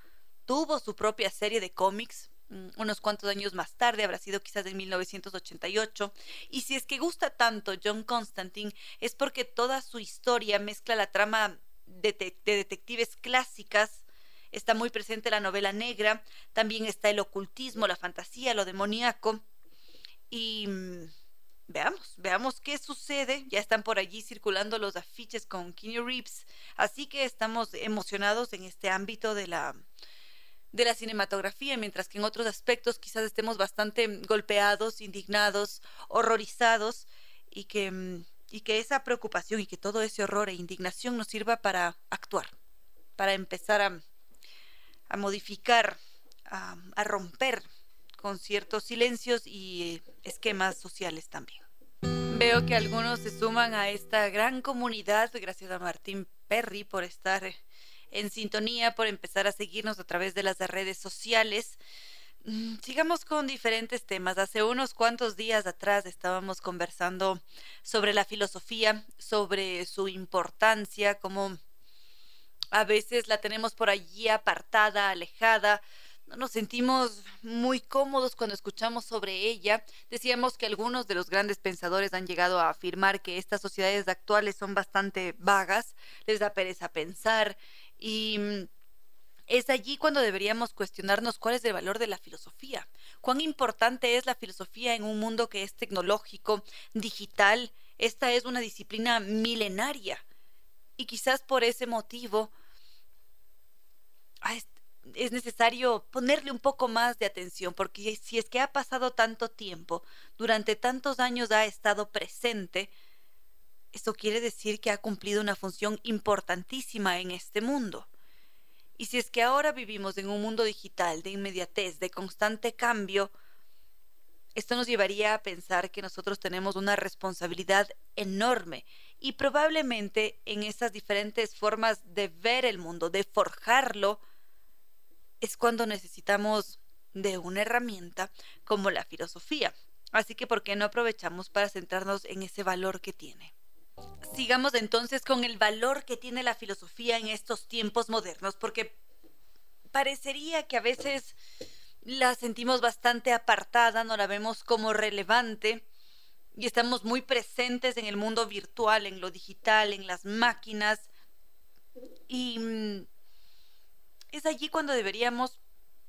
tuvo su propia serie de cómics, unos cuantos años más tarde, habrá sido quizás en 1988. Y si es que gusta tanto John Constantine, es porque toda su historia mezcla la trama de, detectives clásicas, está muy presente la novela negra, también está el ocultismo, la fantasía, lo demoníaco. Y mm, veamos, veamos qué sucede. Ya están por allí circulando los afiches con Keanu Reeves, así que estamos emocionados en este ámbito de la de la cinematografía, mientras que en otros aspectos quizás estemos bastante golpeados, indignados, horrorizados y que, mm, y que esa preocupación y que todo ese horror e indignación nos sirva para actuar, para empezar a, modificar, a, romper con ciertos silencios y esquemas sociales también. Veo que algunos se suman a esta gran comunidad, gracias a Martín Perry por estar en sintonía, por empezar a seguirnos a través de las redes sociales. Mm, sigamos con diferentes temas. Hace unos cuantos días atrás estábamos conversando sobre la filosofía, sobre su importancia, como a veces la tenemos por allí apartada, alejada, no nos sentimos muy cómodos cuando escuchamos sobre ella. Decíamos que algunos de los grandes pensadores han llegado a afirmar que estas sociedades actuales son bastante vagas, les da pereza pensar y mm, es allí cuando deberíamos cuestionarnos cuál es el valor de la filosofía, cuán importante es la filosofía en un mundo que es tecnológico, digital. Esta es una disciplina milenaria y quizás por ese motivo es necesario ponerle un poco más de atención, porque si es que ha pasado tanto tiempo, durante tantos años ha estado presente, eso quiere decir que ha cumplido una función importantísima en este mundo. Y si es que ahora vivimos en un mundo digital, de inmediatez, de constante cambio, esto nos llevaría a pensar que nosotros tenemos una responsabilidad enorme y probablemente en esas diferentes formas de ver el mundo, de forjarlo, es cuando necesitamos de una herramienta como la filosofía. Así que, ¿por qué no aprovechamos para centrarnos en ese valor que tiene? Sigamos entonces con el valor que tiene la filosofía en estos tiempos modernos, porque parecería que a veces la sentimos bastante apartada, no la vemos como relevante y estamos muy presentes en el mundo virtual, en lo digital, en las máquinas. Y mm, es allí cuando deberíamos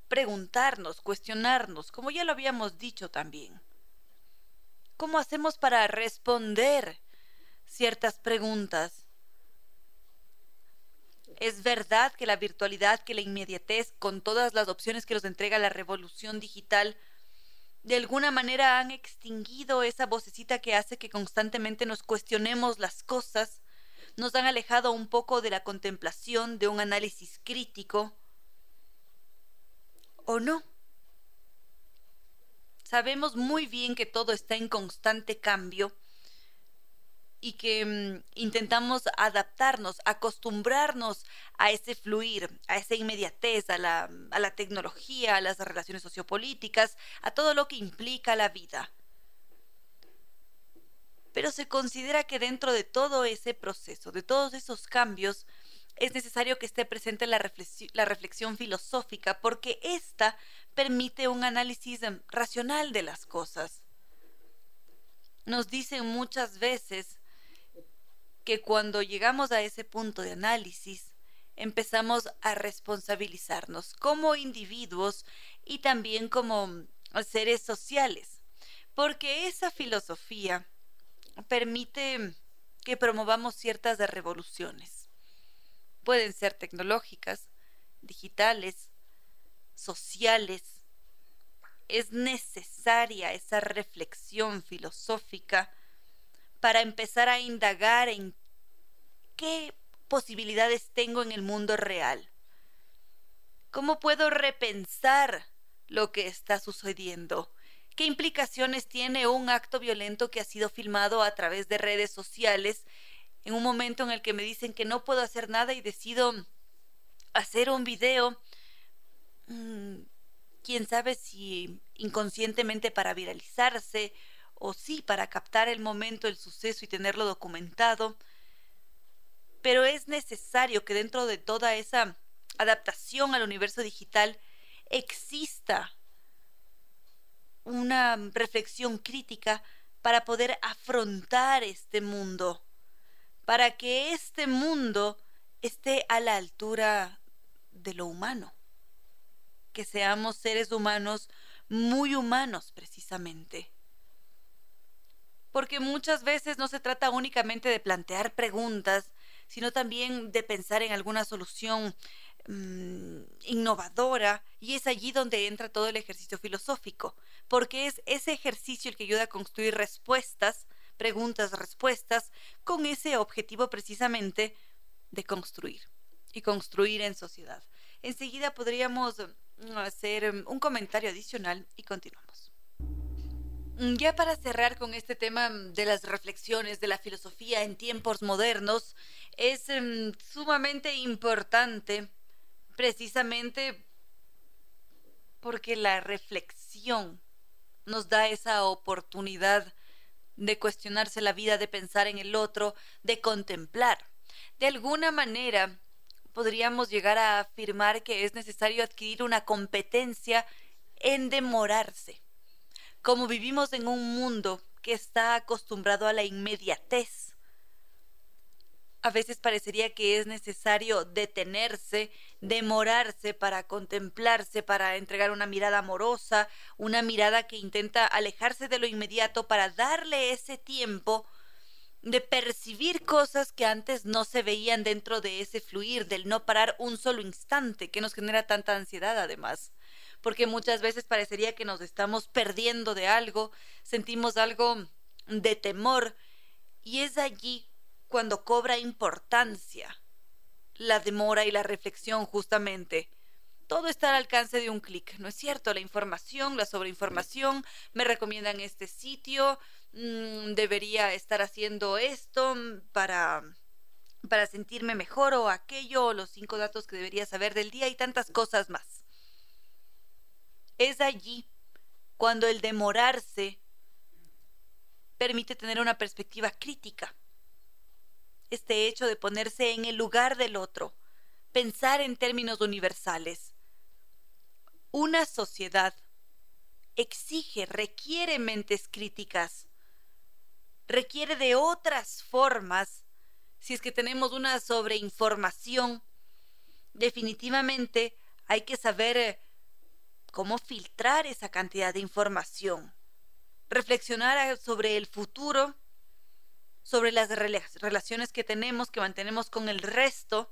preguntarnos, cuestionarnos, como ya lo habíamos dicho también. ¿Cómo hacemos para responder ciertas preguntas. Es verdad que la virtualidad, que la inmediatez, con todas las opciones que nos entrega la revolución digital, de alguna manera han extinguido esa vocecita que hace que constantemente nos cuestionemos las cosas, nos han alejado un poco de la contemplación, de un análisis crítico. ¿O no? Sabemos muy bien que todo está en constante cambio y que mm, intentamos adaptarnos, acostumbrarnos a ese fluir, a esa inmediatez, a la, a la tecnología, a las relaciones sociopolíticas, a todo lo que implica la vida. Pero se considera que dentro de todo ese proceso, de todos esos cambios, es necesario que esté presente la reflexión, la reflexión filosófica porque ésta permite un análisis em, racional de las cosas. Nos dicen muchas veces que cuando llegamos a ese punto de análisis, empezamos a responsabilizarnos como individuos y también como seres sociales, porque esa filosofía permite que promovamos ciertas revoluciones. Pueden ser tecnológicas, digitales, sociales. Es necesaria esa reflexión filosófica para empezar a indagar en qué posibilidades tengo en el mundo real. ¿Cómo puedo repensar lo que está sucediendo? ¿Qué implicaciones tiene un acto violento que ha sido filmado a través de redes sociales en un momento en el que me dicen que no puedo hacer nada y decido hacer un video? Mm, quién sabe si inconscientemente para viralizarse o sí para captar el momento del suceso y tenerlo documentado. Pero es necesario que dentro de toda esa adaptación al universo digital exista una reflexión crítica para poder afrontar este mundo, para que este mundo esté a la altura de lo humano, que seamos seres humanos muy humanos precisamente. Porque muchas veces no se trata únicamente de plantear preguntas, sino también de pensar en alguna solución Mm, innovadora y es allí donde entra todo el ejercicio filosófico, porque es ese ejercicio el que ayuda a construir respuestas, preguntas, respuestas, con ese objetivo precisamente de construir y construir en sociedad. Enseguida podríamos mm, hacer mm, un comentario adicional y continuamos. Ya para cerrar con este tema de las reflexiones de la filosofía en tiempos modernos, es sumamente importante precisamente porque la reflexión nos da esa oportunidad de cuestionarse la vida, de pensar en el otro, de contemplar. De alguna manera, podríamos llegar a afirmar que es necesario adquirir una competencia en demorarse. Como vivimos en un mundo que está acostumbrado a la inmediatez, a veces parecería que es necesario detenerse, demorarse para contemplarse, para entregar una mirada amorosa, una mirada que intenta alejarse de lo inmediato para darle ese tiempo de percibir cosas que antes no se veían dentro de ese fluir, del no parar un solo instante, que nos genera tanta ansiedad además. Porque muchas veces parecería que nos estamos perdiendo de algo, sentimos algo de temor, y es allí cuando cobra importancia la demora y la reflexión justamente. Todo está al alcance de un clic, ¿no es cierto? La información, la sobreinformación, me recomiendan este sitio, mm, debería estar haciendo esto para, para sentirme mejor o aquello, o los cinco datos que debería saber del día y tantas cosas más. Es allí cuando el demorarse permite tener una perspectiva crítica este hecho de ponerse en el lugar del otro, pensar en términos universales. Una sociedad exige, requiere mentes críticas, requiere de otras formas. Si es que tenemos una sobreinformación, definitivamente hay que saber eh, cómo filtrar esa cantidad de información, reflexionar sobre el futuro sobre las relaciones que tenemos, que mantenemos con el resto.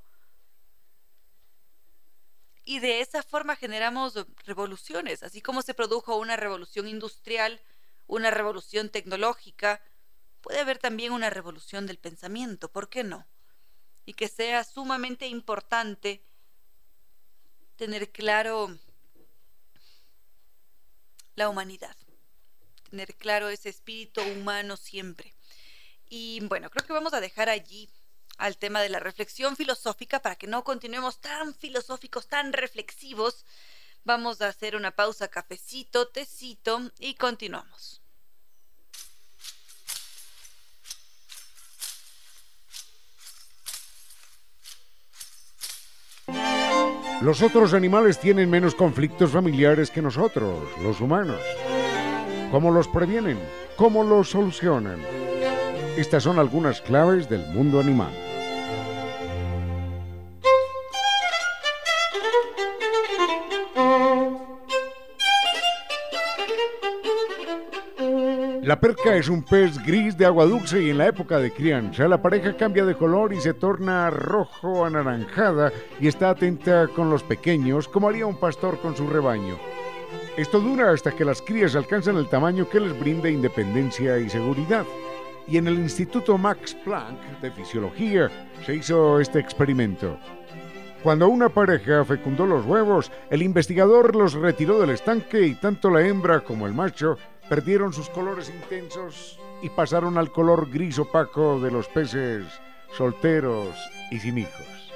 Y de esa forma generamos revoluciones, así como se produjo una revolución industrial, una revolución tecnológica, puede haber también una revolución del pensamiento, ¿por qué no? Y que sea sumamente importante tener claro la humanidad, tener claro ese espíritu humano siempre. Y bueno, creo que vamos a dejar allí al tema de la reflexión filosófica para que no continuemos tan filosóficos, tan reflexivos. Vamos a hacer una pausa, cafecito, tecito y continuamos. Los otros animales tienen menos conflictos familiares que nosotros, los humanos. ¿Cómo los previenen? ¿Cómo los solucionan? Estas son algunas claves del mundo animal. La perca es un pez gris de agua dulce y en la época de crianza la pareja cambia de color y se torna rojo anaranjada y está atenta con los pequeños como haría un pastor con su rebaño. Esto dura hasta que las crías alcanzan el tamaño que les brinda independencia y seguridad. Y en el Instituto Max Planck de Fisiología se hizo este experimento. Cuando una pareja fecundó los huevos, el investigador los retiró del estanque y tanto la hembra como el macho perdieron sus colores intensos y pasaron al color gris opaco de los peces solteros y sin hijos.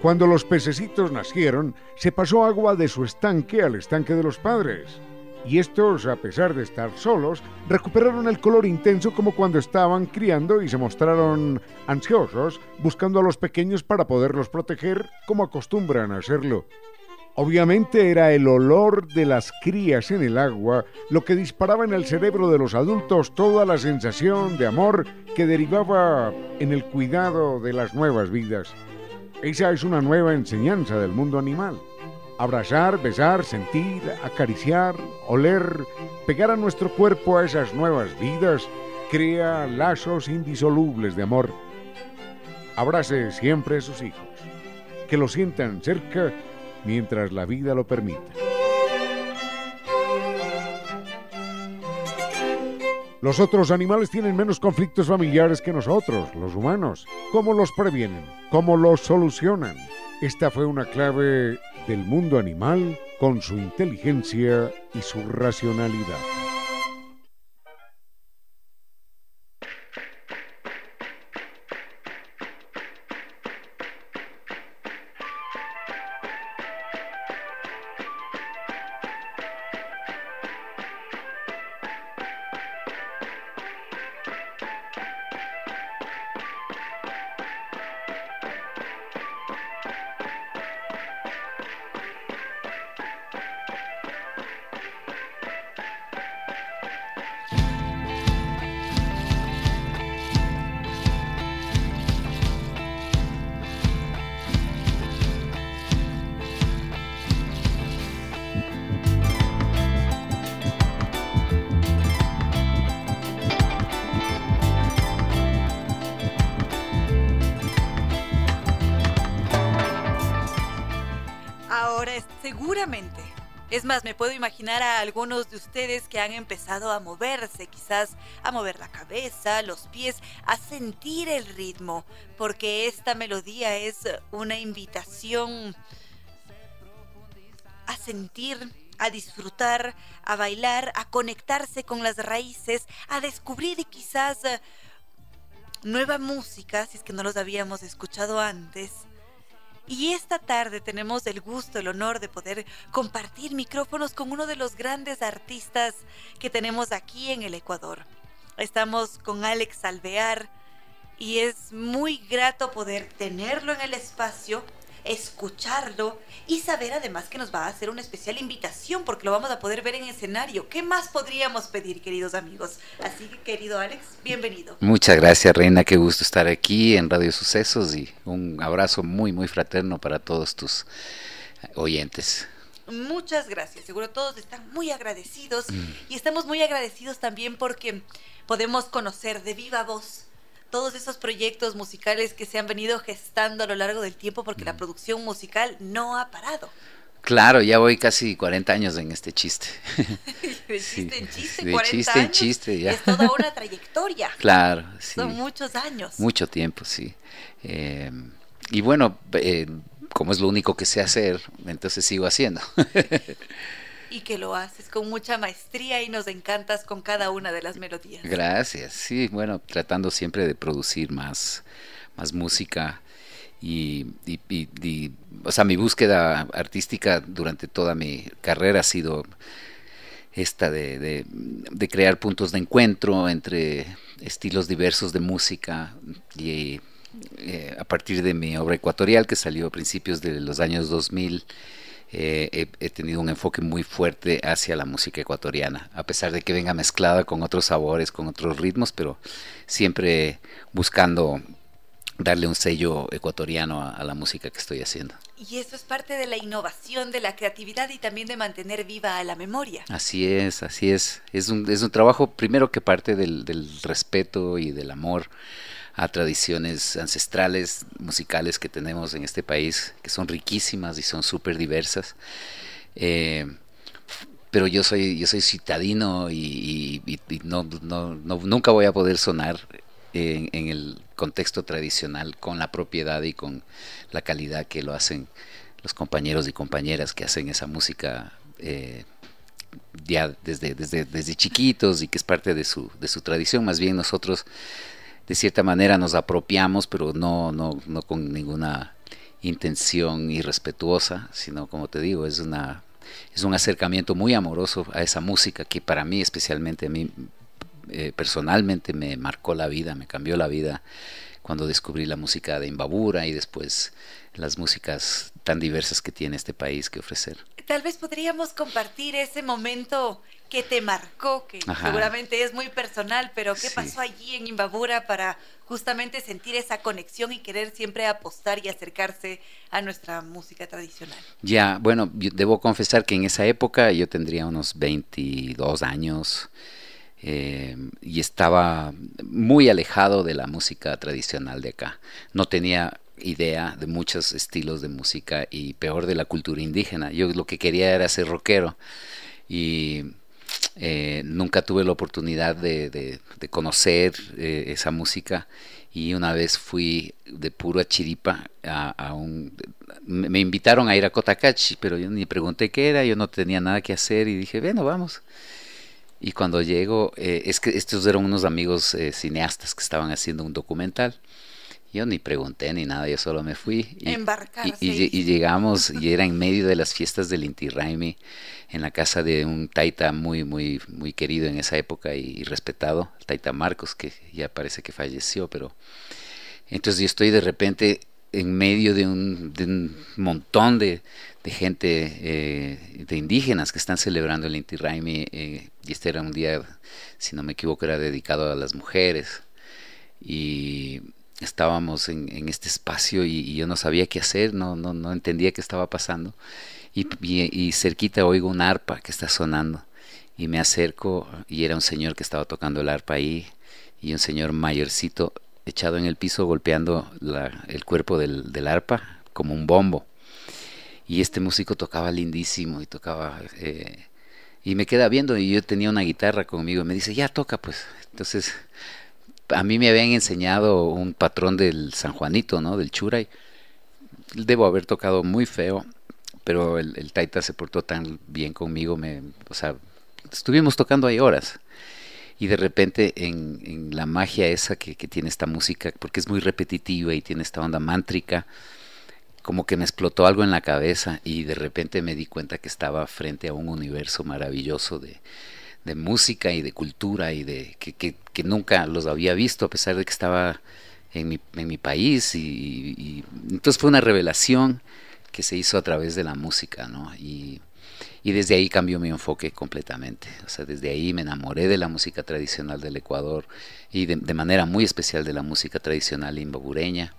Cuando los pececitos nacieron, se pasó agua de su estanque al estanque de los padres. Y estos, a pesar de estar solos, recuperaron el color intenso como cuando estaban criando y se mostraron ansiosos, buscando a los pequeños para poderlos proteger como acostumbran a hacerlo. Obviamente era el olor de las crías en el agua lo que disparaba en el cerebro de los adultos toda la sensación de amor que derivaba en el cuidado de las nuevas vidas. Esa es una nueva enseñanza del mundo animal. Abrazar, besar, sentir, acariciar, oler, pegar a nuestro cuerpo a esas nuevas vidas, crea lazos indisolubles de amor. Abrace siempre a sus hijos, que lo sientan cerca mientras la vida lo permita. Los otros animales tienen menos conflictos familiares que nosotros, los humanos. ¿Cómo los previenen? ¿Cómo los solucionan? Esta fue una clave del mundo animal con su inteligencia y su racionalidad. A algunos de ustedes que han empezado a moverse, quizás a mover la cabeza, los pies, a sentir el ritmo, porque esta melodía es una invitación a sentir, a disfrutar, a bailar, a conectarse con las raíces, a descubrir quizás nueva música, si es que no los habíamos escuchado antes y esta tarde tenemos el gusto, el honor de poder compartir micrófonos con uno de los grandes artistas que tenemos aquí en el Ecuador. Estamos con Alex Alvear y es muy grato poder tenerlo en el espacio escucharlo y saber además que nos va a hacer una especial invitación porque lo vamos a poder ver en escenario. ¿Qué más podríamos pedir, queridos amigos? Así que, querido Alex, bienvenido. Muchas gracias, Reina. Qué gusto estar aquí en Radio Sucesos y un abrazo muy, muy fraterno para todos tus oyentes. Muchas gracias. Seguro todos están muy agradecidos mm. y estamos muy agradecidos también porque podemos conocer de viva voz todos esos proyectos musicales que se han venido gestando a lo largo del tiempo porque la mm. producción musical no ha parado. Claro, ya voy casi 40 años en este chiste. de chiste en chiste, de chiste en chiste, ya. Es toda una trayectoria. claro, sí. Son muchos años. Mucho tiempo, sí. Eh, y bueno, eh, como es lo único que sé hacer, entonces sigo haciendo. y que lo haces con mucha maestría y nos encantas con cada una de las melodías. Gracias, sí, bueno, tratando siempre de producir más, más música y, o sea, mi búsqueda artística durante toda mi carrera ha sido esta de, crear puntos de encuentro entre estilos diversos de música y eh, a partir de mi obra ecuatorial que salió a principios de los años 2000 eh, he, tenido un enfoque muy fuerte hacia la música ecuatoriana, a pesar de que venga mezclada con otros sabores, con otros ritmos, pero siempre buscando darle un sello ecuatoriano a, la música que estoy haciendo. Y eso es parte de la innovación, de la creatividad y también de mantener viva la memoria. Así es, así es. Es un, es un trabajo primero que parte del, del respeto y del amor a tradiciones ancestrales musicales que tenemos en este país, que son riquísimas y son súper diversas. Eh, pero yo soy yo soy citadino y, no, no, nunca voy a poder sonar en, el contexto tradicional con la propiedad y con la calidad que lo hacen los compañeros y compañeras que hacen esa música eh, ya desde, desde, desde chiquitos y que es parte de su, de su tradición. Más bien nosotros de cierta manera nos apropiamos, pero no, no, no con ninguna intención irrespetuosa, sino como te digo, es una es un acercamiento muy amoroso a esa música que para mí, especialmente a eh, personalmente, me marcó la vida, me cambió la vida cuando descubrí la música de Imbabura y después las músicas tan diversas que tiene este país que ofrecer. Tal vez podríamos compartir ese momento que te marcó, que seguramente es muy personal, pero ¿qué pasó allí en Imbabura para justamente sentir esa conexión y querer siempre apostar y acercarse a nuestra música tradicional? Ya, bueno, debo confesar que en esa época yo tendría unos 22 años. Eh, y estaba muy alejado de la música tradicional de acá. No tenía idea de muchos estilos de música y peor de la cultura indígena. Yo lo que quería era ser rockero y eh, nunca tuve la oportunidad de, conocer eh, esa música y una vez fui de puro chiripa a, un... Me invitaron a ir a Cotacachi, pero yo ni pregunté qué era, yo no tenía nada que hacer y dije, bueno, vamos. Y cuando llego, eh, es que estos eran unos amigos cineastas que estaban haciendo un documental. Yo ni pregunté ni nada, yo solo me fui. Y, y, llegamos y era en medio de las fiestas del Inti Raimi, en la casa de un taita muy, muy, muy querido en esa época y, respetado, el taita Marcos, que ya parece que falleció, pero entonces yo estoy de repente en medio de un, de un montón de, de gente, eh, de indígenas que están celebrando el Inti Raimi, eh, y este era un día, si no me equivoco, era dedicado a las mujeres, y estábamos en, este espacio y, yo no sabía qué hacer, no, no, no entendía qué estaba pasando, y, y, cerquita oigo un arpa que está sonando, y me acerco, y era un señor que estaba tocando el arpa ahí, y un señor mayorcito echado en el piso golpeando el cuerpo del, del arpa como un bombo. Y este músico tocaba lindísimo y tocaba eh, y me queda viendo y yo tenía una guitarra conmigo y me dice ya toca pues entonces a mí me habían enseñado un patrón del San Juanito no del Churay. Debo haber tocado muy feo pero el, Taita se portó tan bien conmigo me o sea estuvimos tocando ahí horas. Y de repente en, en la magia esa que, que tiene esta música porque es muy repetitiva y tiene esta onda mántrica como que me explotó algo en la cabeza y de repente me di cuenta que estaba frente a un universo maravilloso de, música y de cultura y de que, que, nunca los había visto a pesar de que estaba en mi, en mi país y, entonces fue una revelación que se hizo a través de la música, ¿no? Y, y desde ahí cambió mi enfoque completamente. O sea, desde ahí me enamoré de la música tradicional del Ecuador y de, de manera muy especial de la música tradicional imbabureña.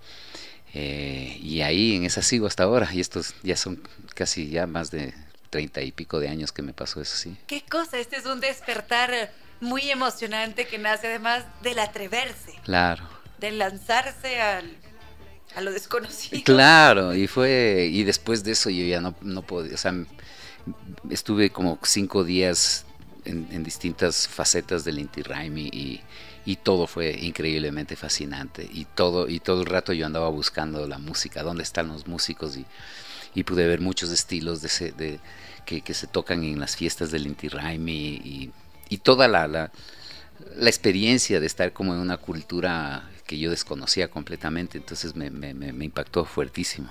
Eh, y ahí en esa sigo hasta ahora. Y estos ya son casi ya más de treinta y pico de años que me pasó eso, sí. Qué cosa, este es un despertar muy emocionante que nace además del atreverse. Claro. Del lanzarse al, a lo desconocido. Claro, y fue, y después de eso yo ya no, no podía, o sea, estuve como cinco días en, en distintas facetas del Inti Raimi y y todo fue increíblemente fascinante y todo y todo el rato yo andaba buscando la música dónde están los músicos y, y pude ver muchos estilos que, se tocan en las fiestas del Inti Raimi y, toda la, la, experiencia de estar como en una cultura que yo desconocía completamente. Entonces me, impactó fuertísimo.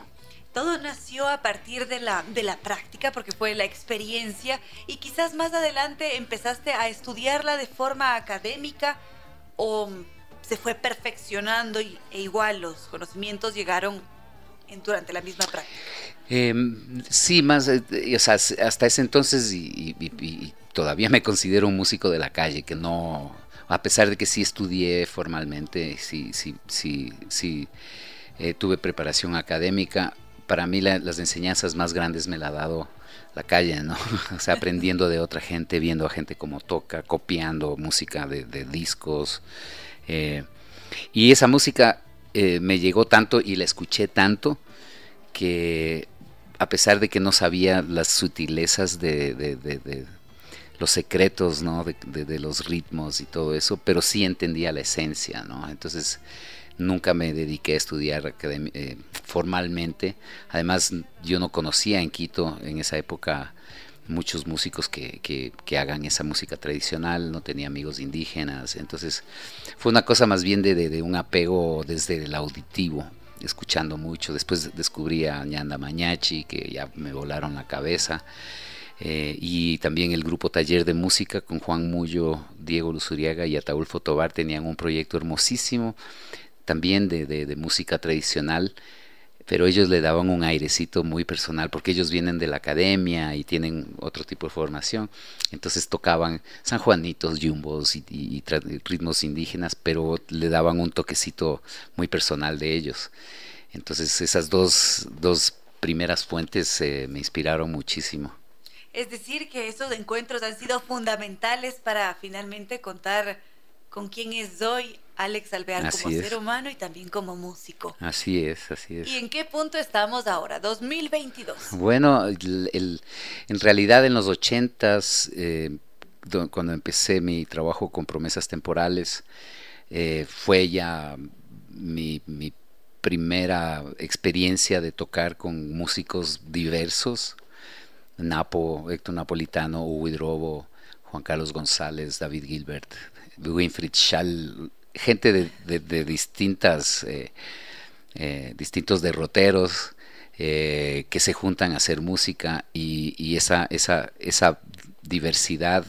Todo nació a partir de la, de la práctica, porque fue la experiencia, y quizás más adelante empezaste a estudiarla de forma académica o se fue perfeccionando y, e igual los conocimientos llegaron durante la misma práctica? Em, sí, más, eh, o sea, hasta ese entonces y, todavía me considero un músico de la calle, que no, a pesar de que sí estudié formalmente, sí, sí, sí, sí eh, tuve preparación académica, para mí las enseñanzas más grandes me la ha dado la calle, ¿no? O sea, aprendiendo de otra gente, viendo a gente cómo toca, copiando música de, discos. Eh, y esa música eh, me llegó tanto y la escuché tanto que a pesar de que no sabía las sutilezas de, los secretos, ¿no? De, los ritmos y todo eso, pero sí entendía la esencia, ¿no? Entonces nunca me dediqué a estudiar eh, formalmente. Además, yo no conocía en Quito en esa época muchos músicos que, que, hagan esa música tradicional, no tenía amigos indígenas, entonces fue una cosa más bien de, de, un apego desde el auditivo, escuchando mucho. Después descubrí a Ñanda Mañachi, que ya me volaron la cabeza. Eh, y también el grupo Taller de Música con Juan Mullo, Diego Luzuriaga y Ataúl Tobar tenían un proyecto hermosísimo también de, de, música tradicional, pero ellos le daban un airecito muy personal porque ellos vienen de la academia y tienen otro tipo de formación. Entonces tocaban San Juanitos, yumbos y, ritmos indígenas, pero le daban un toquecito muy personal de ellos. Entonces esas dos, dos primeras fuentes eh, me inspiraron muchísimo. Es decir, que esos encuentros han sido fundamentales para finalmente contar con quién es Alex Alvear como ser humano y también como músico. Así es, así es. ¿Y en qué punto estamos ahora, 2022? Bueno, en realidad en los ochentas, eh, cuando empecé mi trabajo con promesas temporales, eh, fue ya mi, primera experiencia de tocar con músicos diversos. Napo, Héctor Napolitano, Hugo Hidrobo, Juan Carlos González, David Gilbert, Winfried Schall, gente de, distintas, eh, eh, distintos derroteros eh, que se juntan a hacer música y, esa, esa, esa diversidad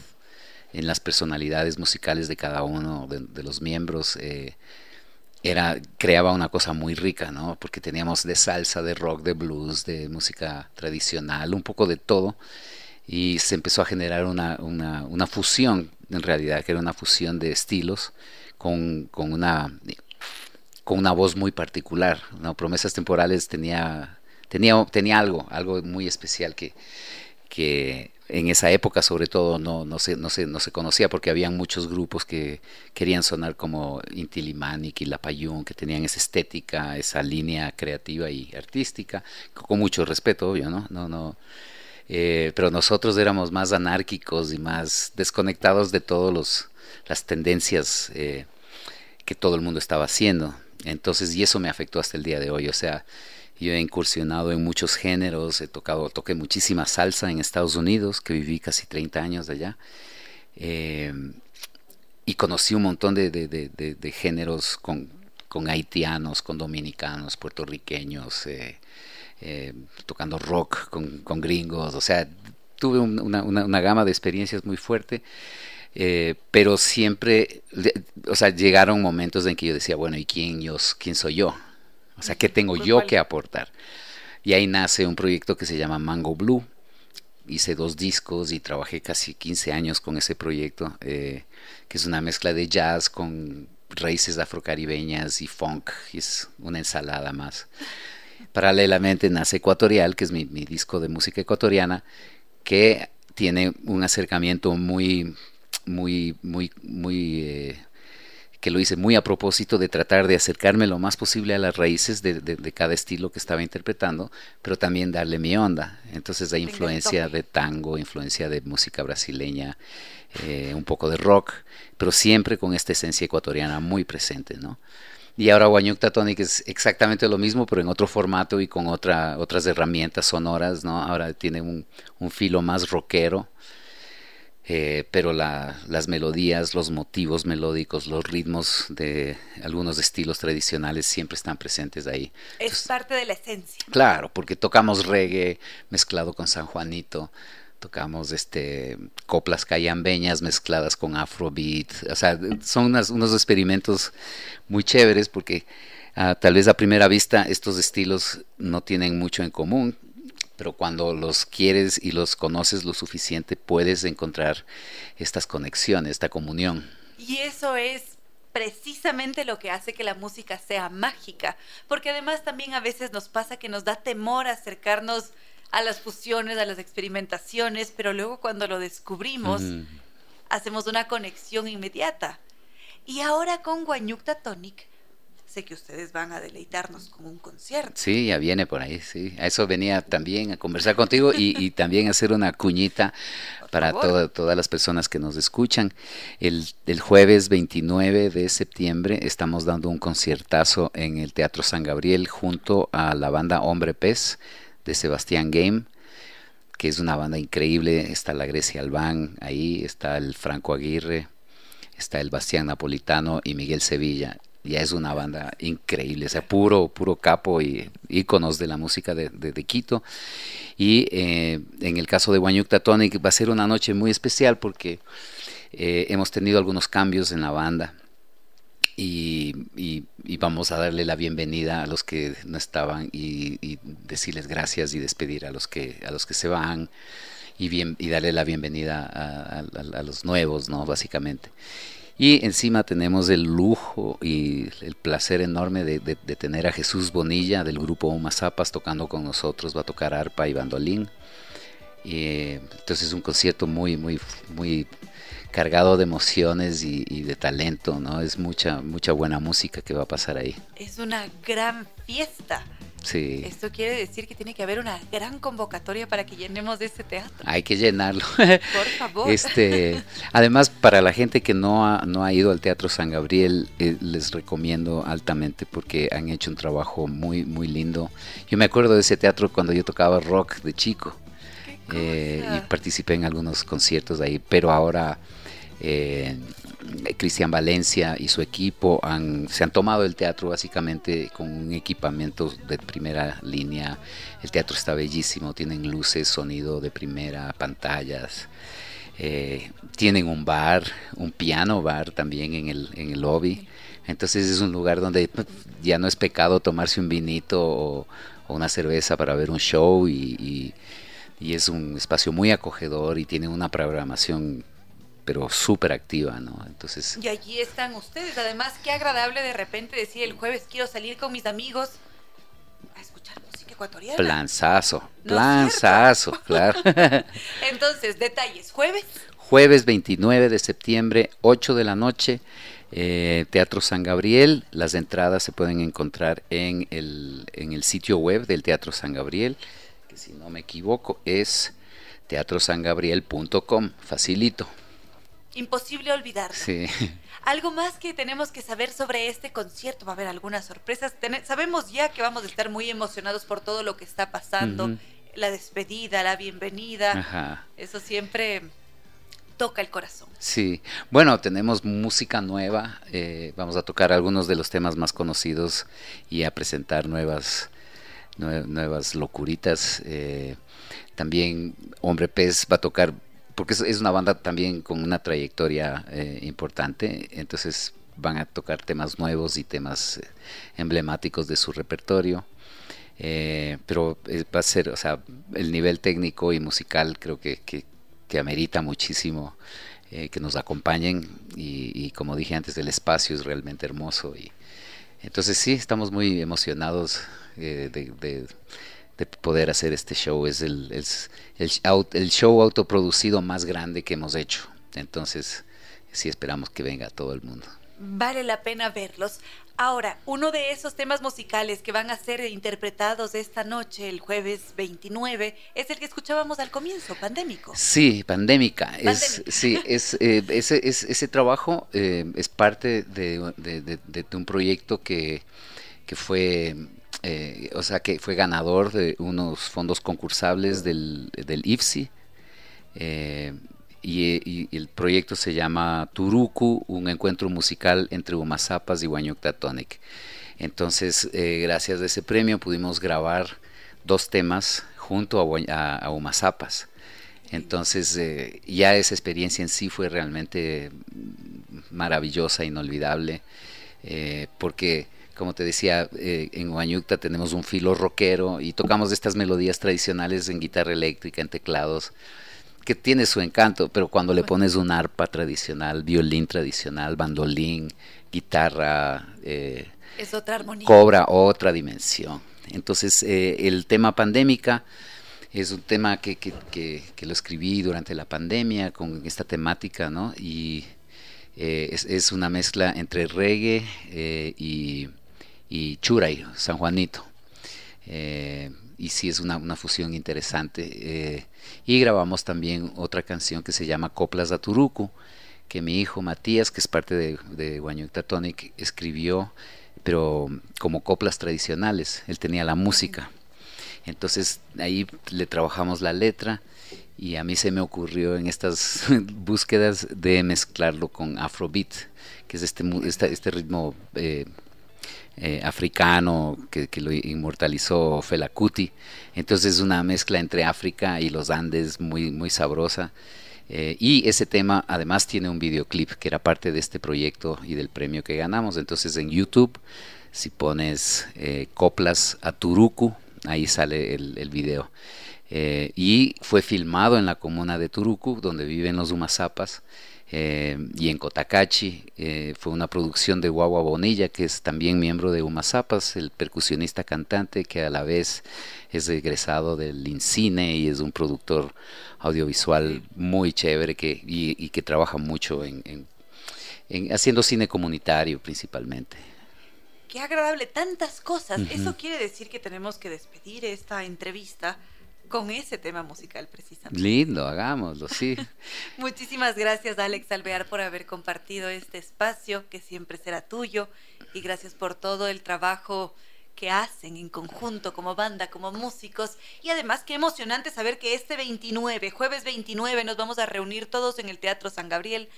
en las personalidades musicales de cada uno de, los miembros era, creaba una cosa muy rica, ¿no? Porque teníamos de salsa, de rock, de blues, de música tradicional, un poco de todo. Y se empezó a generar una, una, una fusión, en realidad, que era una fusión de estilos con, una, con una voz muy particular. ¿no? Promesas temporales tenía, tenía, tenía algo, algo muy especial que, que en esa época sobre todo no, no, se, no, se, no se conocía porque había muchos grupos que querían sonar como Inti Limanic y Lapayún, que tenían esa estética, esa línea creativa y artística, con mucho respeto, obvio, ¿no? no, no eh, pero nosotros éramos más anárquicos y más desconectados de todas las tendencias eh, que todo el mundo estaba haciendo. Entonces, y eso me afectó hasta el día de hoy. O sea, yo he incursionado en muchos géneros, he tocado, toqué muchísima salsa en Estados Unidos, que viví casi 30 años de allá. Eh, y conocí un montón de, géneros con, con, haitianos, con dominicanos, puertorriqueños, eh, eh, tocando rock con, con, gringos. O sea, tuve una, una, una gama de experiencias muy fuerte. Eh, pero siempre, o sea, llegaron momentos en que yo decía, bueno, ¿y quién, yo, quién soy yo? O sea, ¿qué tengo pues, yo que aportar? Y ahí nace un proyecto que se llama Mango Blue. Hice dos discos y trabajé casi 15 años con ese proyecto, eh, que es una mezcla de jazz con raíces afrocaribeñas y funk, y es una ensalada más. Paralelamente nace Ecuatorial, que es mi disco de música ecuatoriana, que tiene un acercamiento muy muy, muy, muy, eh, que lo hice muy a propósito de tratar de acercarme lo más posible a las raíces de, de, cada estilo que estaba interpretando, pero también darle mi onda. Entonces hay influencia de tango, influencia de música brasileña, eh, un poco de rock, pero siempre con esta esencia ecuatoriana muy presente, ¿no? Y ahora Guanyuk Tonic es exactamente lo mismo, pero en otro formato y con otra, otras herramientas sonoras, ¿no? Ahora tiene un, un filo más rockero, eh, pero las melodías, los motivos melódicos, los ritmos de algunos estilos tradicionales siempre están presentes ahí. Es parte de la esencia. Claro, porque tocamos reggae mezclado con San Juanito, tocamos este coplas cayambeñas mezcladas con afrobeat, o sea, son unos experimentos muy chéveres porque ah, tal vez a primera vista estos estilos no tienen mucho en común, pero cuando los quieres y los conoces lo suficiente puedes encontrar estas conexiones, esta comunión. Y eso es precisamente lo que hace que la música sea mágica, porque además también a veces nos pasa que nos da temor acercarnos a las fusiones, a las experimentaciones, pero luego cuando lo descubrimos, hacemos una conexión inmediata. Y ahora con Guanyukta Tonic, sé que ustedes van a deleitarnos con un concierto. Sí, ya viene por ahí, sí. A eso venía también a conversar contigo y, también hacer una cuñita para todas las personas que nos escuchan. El, el, jueves 29 de septiembre estamos dando un conciertazo en el Teatro San Gabriel junto a la banda Hombre Pez de Sebastián Game que es una banda increíble. Está la Grecia Albán ahí, está el Franco Aguirre, está el Bastián Napolitano y Miguel Sevilla ya es una banda increíble, o sea, puro, puro capo y íconos de la música de, Quito. Y eh, en el caso de Guanyucta Tonic va a ser una noche muy especial porque eh, hemos tenido algunos cambios en la banda. Y, vamos a darle la bienvenida a los que no estaban y, decirles gracias y despedir a los que a los que se van y bien y darle la bienvenida a, a los nuevos no básicamente y encima tenemos el lujo y el placer enorme de, tener a Jesús Bonilla del grupo Uma Zapas tocando con nosotros, va a tocar arpa y bandolín. Y, entonces es un concierto muy, muy, muy cargado de emociones y, y, de talento, ¿no? Es mucha, mucha buena música que va a pasar ahí. Es una gran fiesta. Sí. Esto quiere decir que tiene que haber una gran convocatoria para que llenemos este teatro. Hay que llenarlo. Por favor. Este, además, para la gente que no ha, no ha ido al Teatro San Gabriel, eh, les recomiendo altamente porque han hecho un trabajo muy, muy lindo. Yo me acuerdo de ese teatro cuando yo tocaba rock de chico eh, y participé en algunos conciertos ahí, pero ahora... Eh, Cristian Valencia y su equipo se han tomado el teatro básicamente con un equipamiento de primera línea. El teatro está bellísimo, tienen luces, sonido de primera, pantallas. Eh, tienen un bar, un piano bar también en el, en el lobby. Entonces es un lugar donde ya no es pecado tomarse un vinito o, una cerveza para ver un show y, y es un espacio muy acogedor y tiene una programación pero súper activa, ¿no? Entonces... Y allí están ustedes. Además, qué agradable de repente decir el jueves quiero salir con mis amigos a escuchar música ecuatoriana. Planzazo, planzazo, claro. Entonces, detalles, jueves. Jueves 29 de septiembre, 8 de la noche, eh, Teatro San Gabriel. Las entradas se pueden encontrar en el, en el sitio web del Teatro San Gabriel, que si no me equivoco es teatrosangabriel.com, facilito imposible olvidar. Sí. Algo más que tenemos que saber sobre este concierto, va a haber algunas sorpresas. sabemos ya que vamos a estar muy emocionados por todo lo que está pasando, la despedida, la bienvenida. Ajá. Eso siempre toca el corazón. Sí, bueno, tenemos música nueva, eh, vamos a tocar algunos de los temas más conocidos y a presentar nuevas, nuevas locuritas. Eh, también Hombre Pez va a tocar porque es, una banda también con una trayectoria eh, importante, entonces van a tocar temas nuevos y temas eh, emblemáticos de su repertorio. Eh, pero va a ser, o sea, el nivel técnico y musical creo que, que, amerita muchísimo que nos acompañen y, como dije antes, el espacio es realmente hermoso y entonces sí, estamos muy emocionados de, de poder hacer este show. Es el, el, show autoproducido más grande que hemos hecho. Entonces, sí esperamos que venga todo el mundo. Vale la pena verlos. Ahora, uno de esos temas musicales que van a ser interpretados esta noche, el jueves 29, es el que escuchábamos al comienzo, pandémico. Sí, pandémica. Es, sí, es, eh, ese, ese, trabajo eh, es parte de, de, un proyecto que, que fue eh, o sea que fue ganador de unos fondos concursables del, del IFSI. Eh, y, el proyecto se llama Turuku, un encuentro musical entre Umazapas y Tonic. Entonces, eh, gracias a ese premio pudimos grabar dos temas junto a, a, Umazapas. Entonces, ya esa experiencia en sí fue realmente maravillosa, inolvidable, porque como te decía, eh, en Huayucta tenemos un filo rockero y tocamos estas melodías tradicionales en guitarra eléctrica, en teclados, que tiene su encanto, pero cuando le pones un arpa tradicional, violín tradicional, bandolín, guitarra, eh, es otra armonía. cobra otra dimensión. Entonces, eh, el tema pandémica es un tema que, que, que, lo escribí durante la pandemia con esta temática, ¿no? Y es, es, una mezcla entre reggae y y Churay, San Juanito. Eh, y sí es una, una fusión interesante. Eh, y grabamos también otra canción que se llama Coplas de Turucu, que mi hijo Matías, que es parte de, de Tonic, escribió, pero como coplas tradicionales. Él tenía la música. Entonces ahí le trabajamos la letra y a mí se me ocurrió en estas búsquedas de mezclarlo con Afrobeat, que es este, este, este ritmo eh, eh, africano que, lo inmortalizó Fela Kuti. Entonces es una mezcla entre África y los Andes muy, muy sabrosa. Eh, y ese tema además tiene un videoclip que era parte de este proyecto y del premio que ganamos. Entonces en YouTube, si pones eh, Coplas a Turuku, ahí sale el, el video. y fue filmado en la comuna de Turuku, donde viven los Umazapas. Eh, y en Cotacachi eh, fue una producción de Guagua Bonilla, que es también miembro de Umazapas, el percusionista cantante que a la vez es egresado del INCINE y es un productor audiovisual muy chévere que, y, que trabaja mucho en, en, haciendo cine comunitario principalmente. Qué agradable, tantas cosas. Eso quiere decir que tenemos que despedir esta entrevista con ese tema musical precisamente. Lindo, hagámoslo, sí. Muchísimas gracias Alex Alvear por haber compartido este espacio que siempre será tuyo y gracias por todo el trabajo que hacen en conjunto como banda, como músicos y además qué emocionante saber que este 29, jueves 29, nos vamos a reunir todos en el Teatro San Gabriel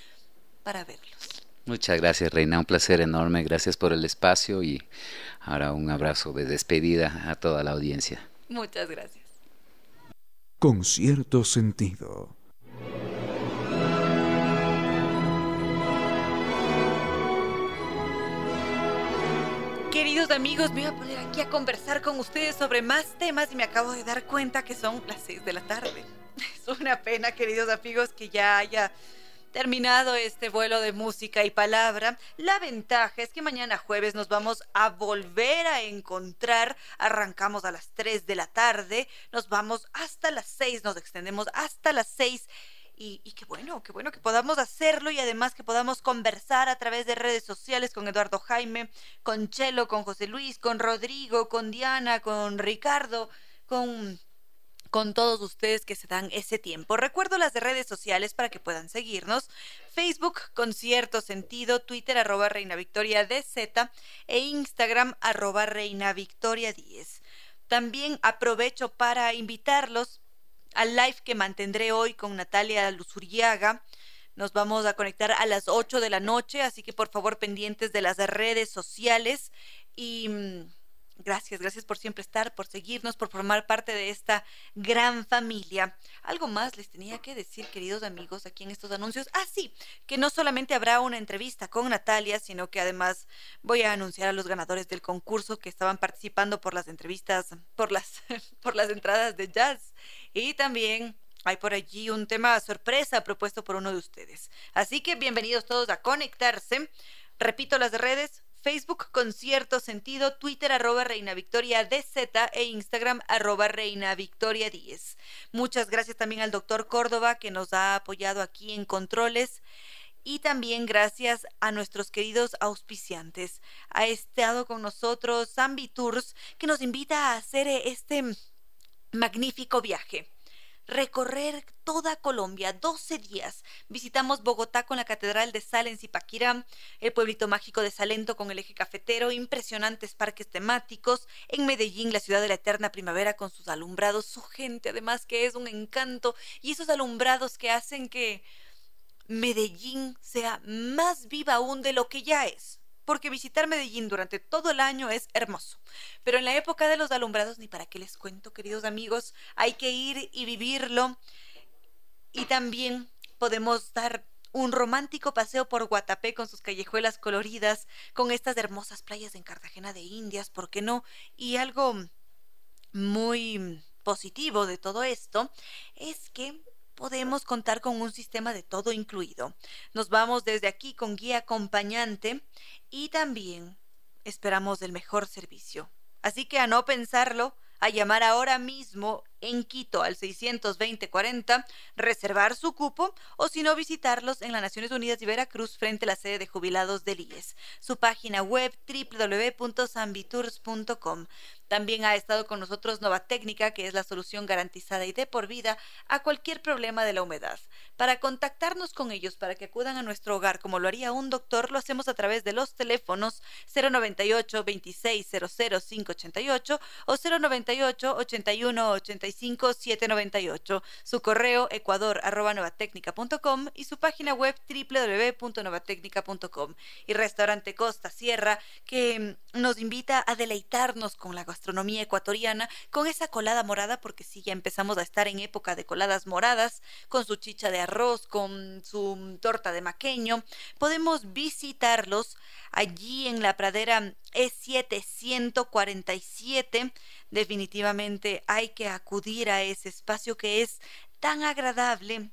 para verlos. Muchas gracias Reina, un placer enorme, gracias por el espacio y ahora un abrazo de despedida a toda la audiencia. Muchas gracias con cierto sentido. Queridos amigos, me voy a poner aquí a conversar con ustedes sobre más temas y me acabo de dar cuenta que son las 6 de la tarde. Es una pena, queridos amigos, que ya haya Terminado este vuelo de música y palabra, la ventaja es que mañana jueves nos vamos a volver a encontrar. Arrancamos a las 3 de la tarde, nos vamos hasta las 6, nos extendemos hasta las 6. Y, y, qué bueno, qué bueno que podamos hacerlo y además que podamos conversar a través de redes sociales con Eduardo Jaime, con Chelo, con José Luis, con Rodrigo, con Diana, con Ricardo, con con todos ustedes que se dan ese tiempo. Recuerdo las de redes sociales para que puedan seguirnos. Facebook con cierto sentido, Twitter arroba Reina Victoria DZ e Instagram arroba Reina Victoria 10. También aprovecho para invitarlos al live que mantendré hoy con Natalia Luzuriaga. Nos vamos a conectar a las 8 de la noche, así que por favor pendientes de las redes sociales y mm, Gracias, gracias por siempre estar, por seguirnos, por formar parte de esta gran familia. Algo más les tenía que decir, queridos amigos, aquí en estos anuncios. Ah, sí, que no solamente habrá una entrevista con Natalia, sino que además voy a anunciar a los ganadores del concurso que estaban participando por las entrevistas, por las, por las entradas de jazz. Y también hay por allí un tema sorpresa propuesto por uno de ustedes. Así que bienvenidos todos a conectarse. Repito las redes, Facebook con cierto sentido, Twitter arroba Reina Victoria DZ e Instagram arroba Reina Victoria 10. Muchas gracias también al doctor Córdoba que nos ha apoyado aquí en controles y también gracias a nuestros queridos auspiciantes. Ha estado con nosotros Zambi Tours que nos invita a hacer este magnífico viaje recorrer toda Colombia, 12 días. Visitamos Bogotá con la Catedral de Sal en Zipaquirá, el pueblito mágico de Salento con el eje cafetero, impresionantes parques temáticos, en Medellín, la ciudad de la eterna primavera con sus alumbrados, su gente además que es un encanto, y esos alumbrados que hacen que Medellín sea más viva aún de lo que ya es porque visitar Medellín durante todo el año es hermoso. Pero en la época de los alumbrados, ni para qué les cuento, queridos amigos, hay que ir y vivirlo. Y también podemos dar un romántico paseo por Guatapé con sus callejuelas coloridas, con estas hermosas playas en Cartagena de Indias, ¿por qué no? Y algo muy positivo de todo esto es que podemos contar con un sistema de todo incluido. Nos vamos desde aquí con guía acompañante y también esperamos el mejor servicio. Así que a no pensarlo, a llamar ahora mismo en Quito al 620-40, reservar su cupo o si no visitarlos en las Naciones Unidas y Veracruz frente a la sede de jubilados del IES. Su página web www.sambitours.com. También ha estado con nosotros Nova Técnica, que es la solución garantizada y de por vida a cualquier problema de la humedad. Para contactarnos con ellos, para que acudan a nuestro hogar como lo haría un doctor, lo hacemos a través de los teléfonos 098 2600 588 o 098 81 798 su correo ecuador arroba y su página web www.novatecnica.com y restaurante Costa Sierra que nos invita a deleitarnos con la gastronomía ecuatoriana, con esa colada morada, porque sí, ya empezamos a estar en época de coladas moradas, con su chicha de arroz, con su torta de maqueño. Podemos visitarlos allí en la pradera E747. Definitivamente hay que acudir a ese espacio que es tan agradable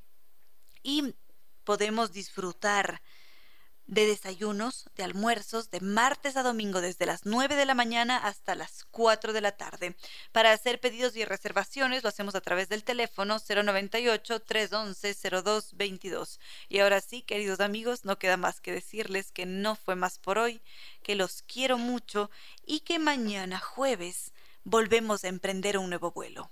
y podemos disfrutar de desayunos, de almuerzos, de martes a domingo desde las 9 de la mañana hasta las 4 de la tarde. Para hacer pedidos y reservaciones lo hacemos a través del teléfono 098-311-0222. Y ahora sí, queridos amigos, no queda más que decirles que no fue más por hoy, que los quiero mucho y que mañana jueves volvemos a emprender un nuevo vuelo.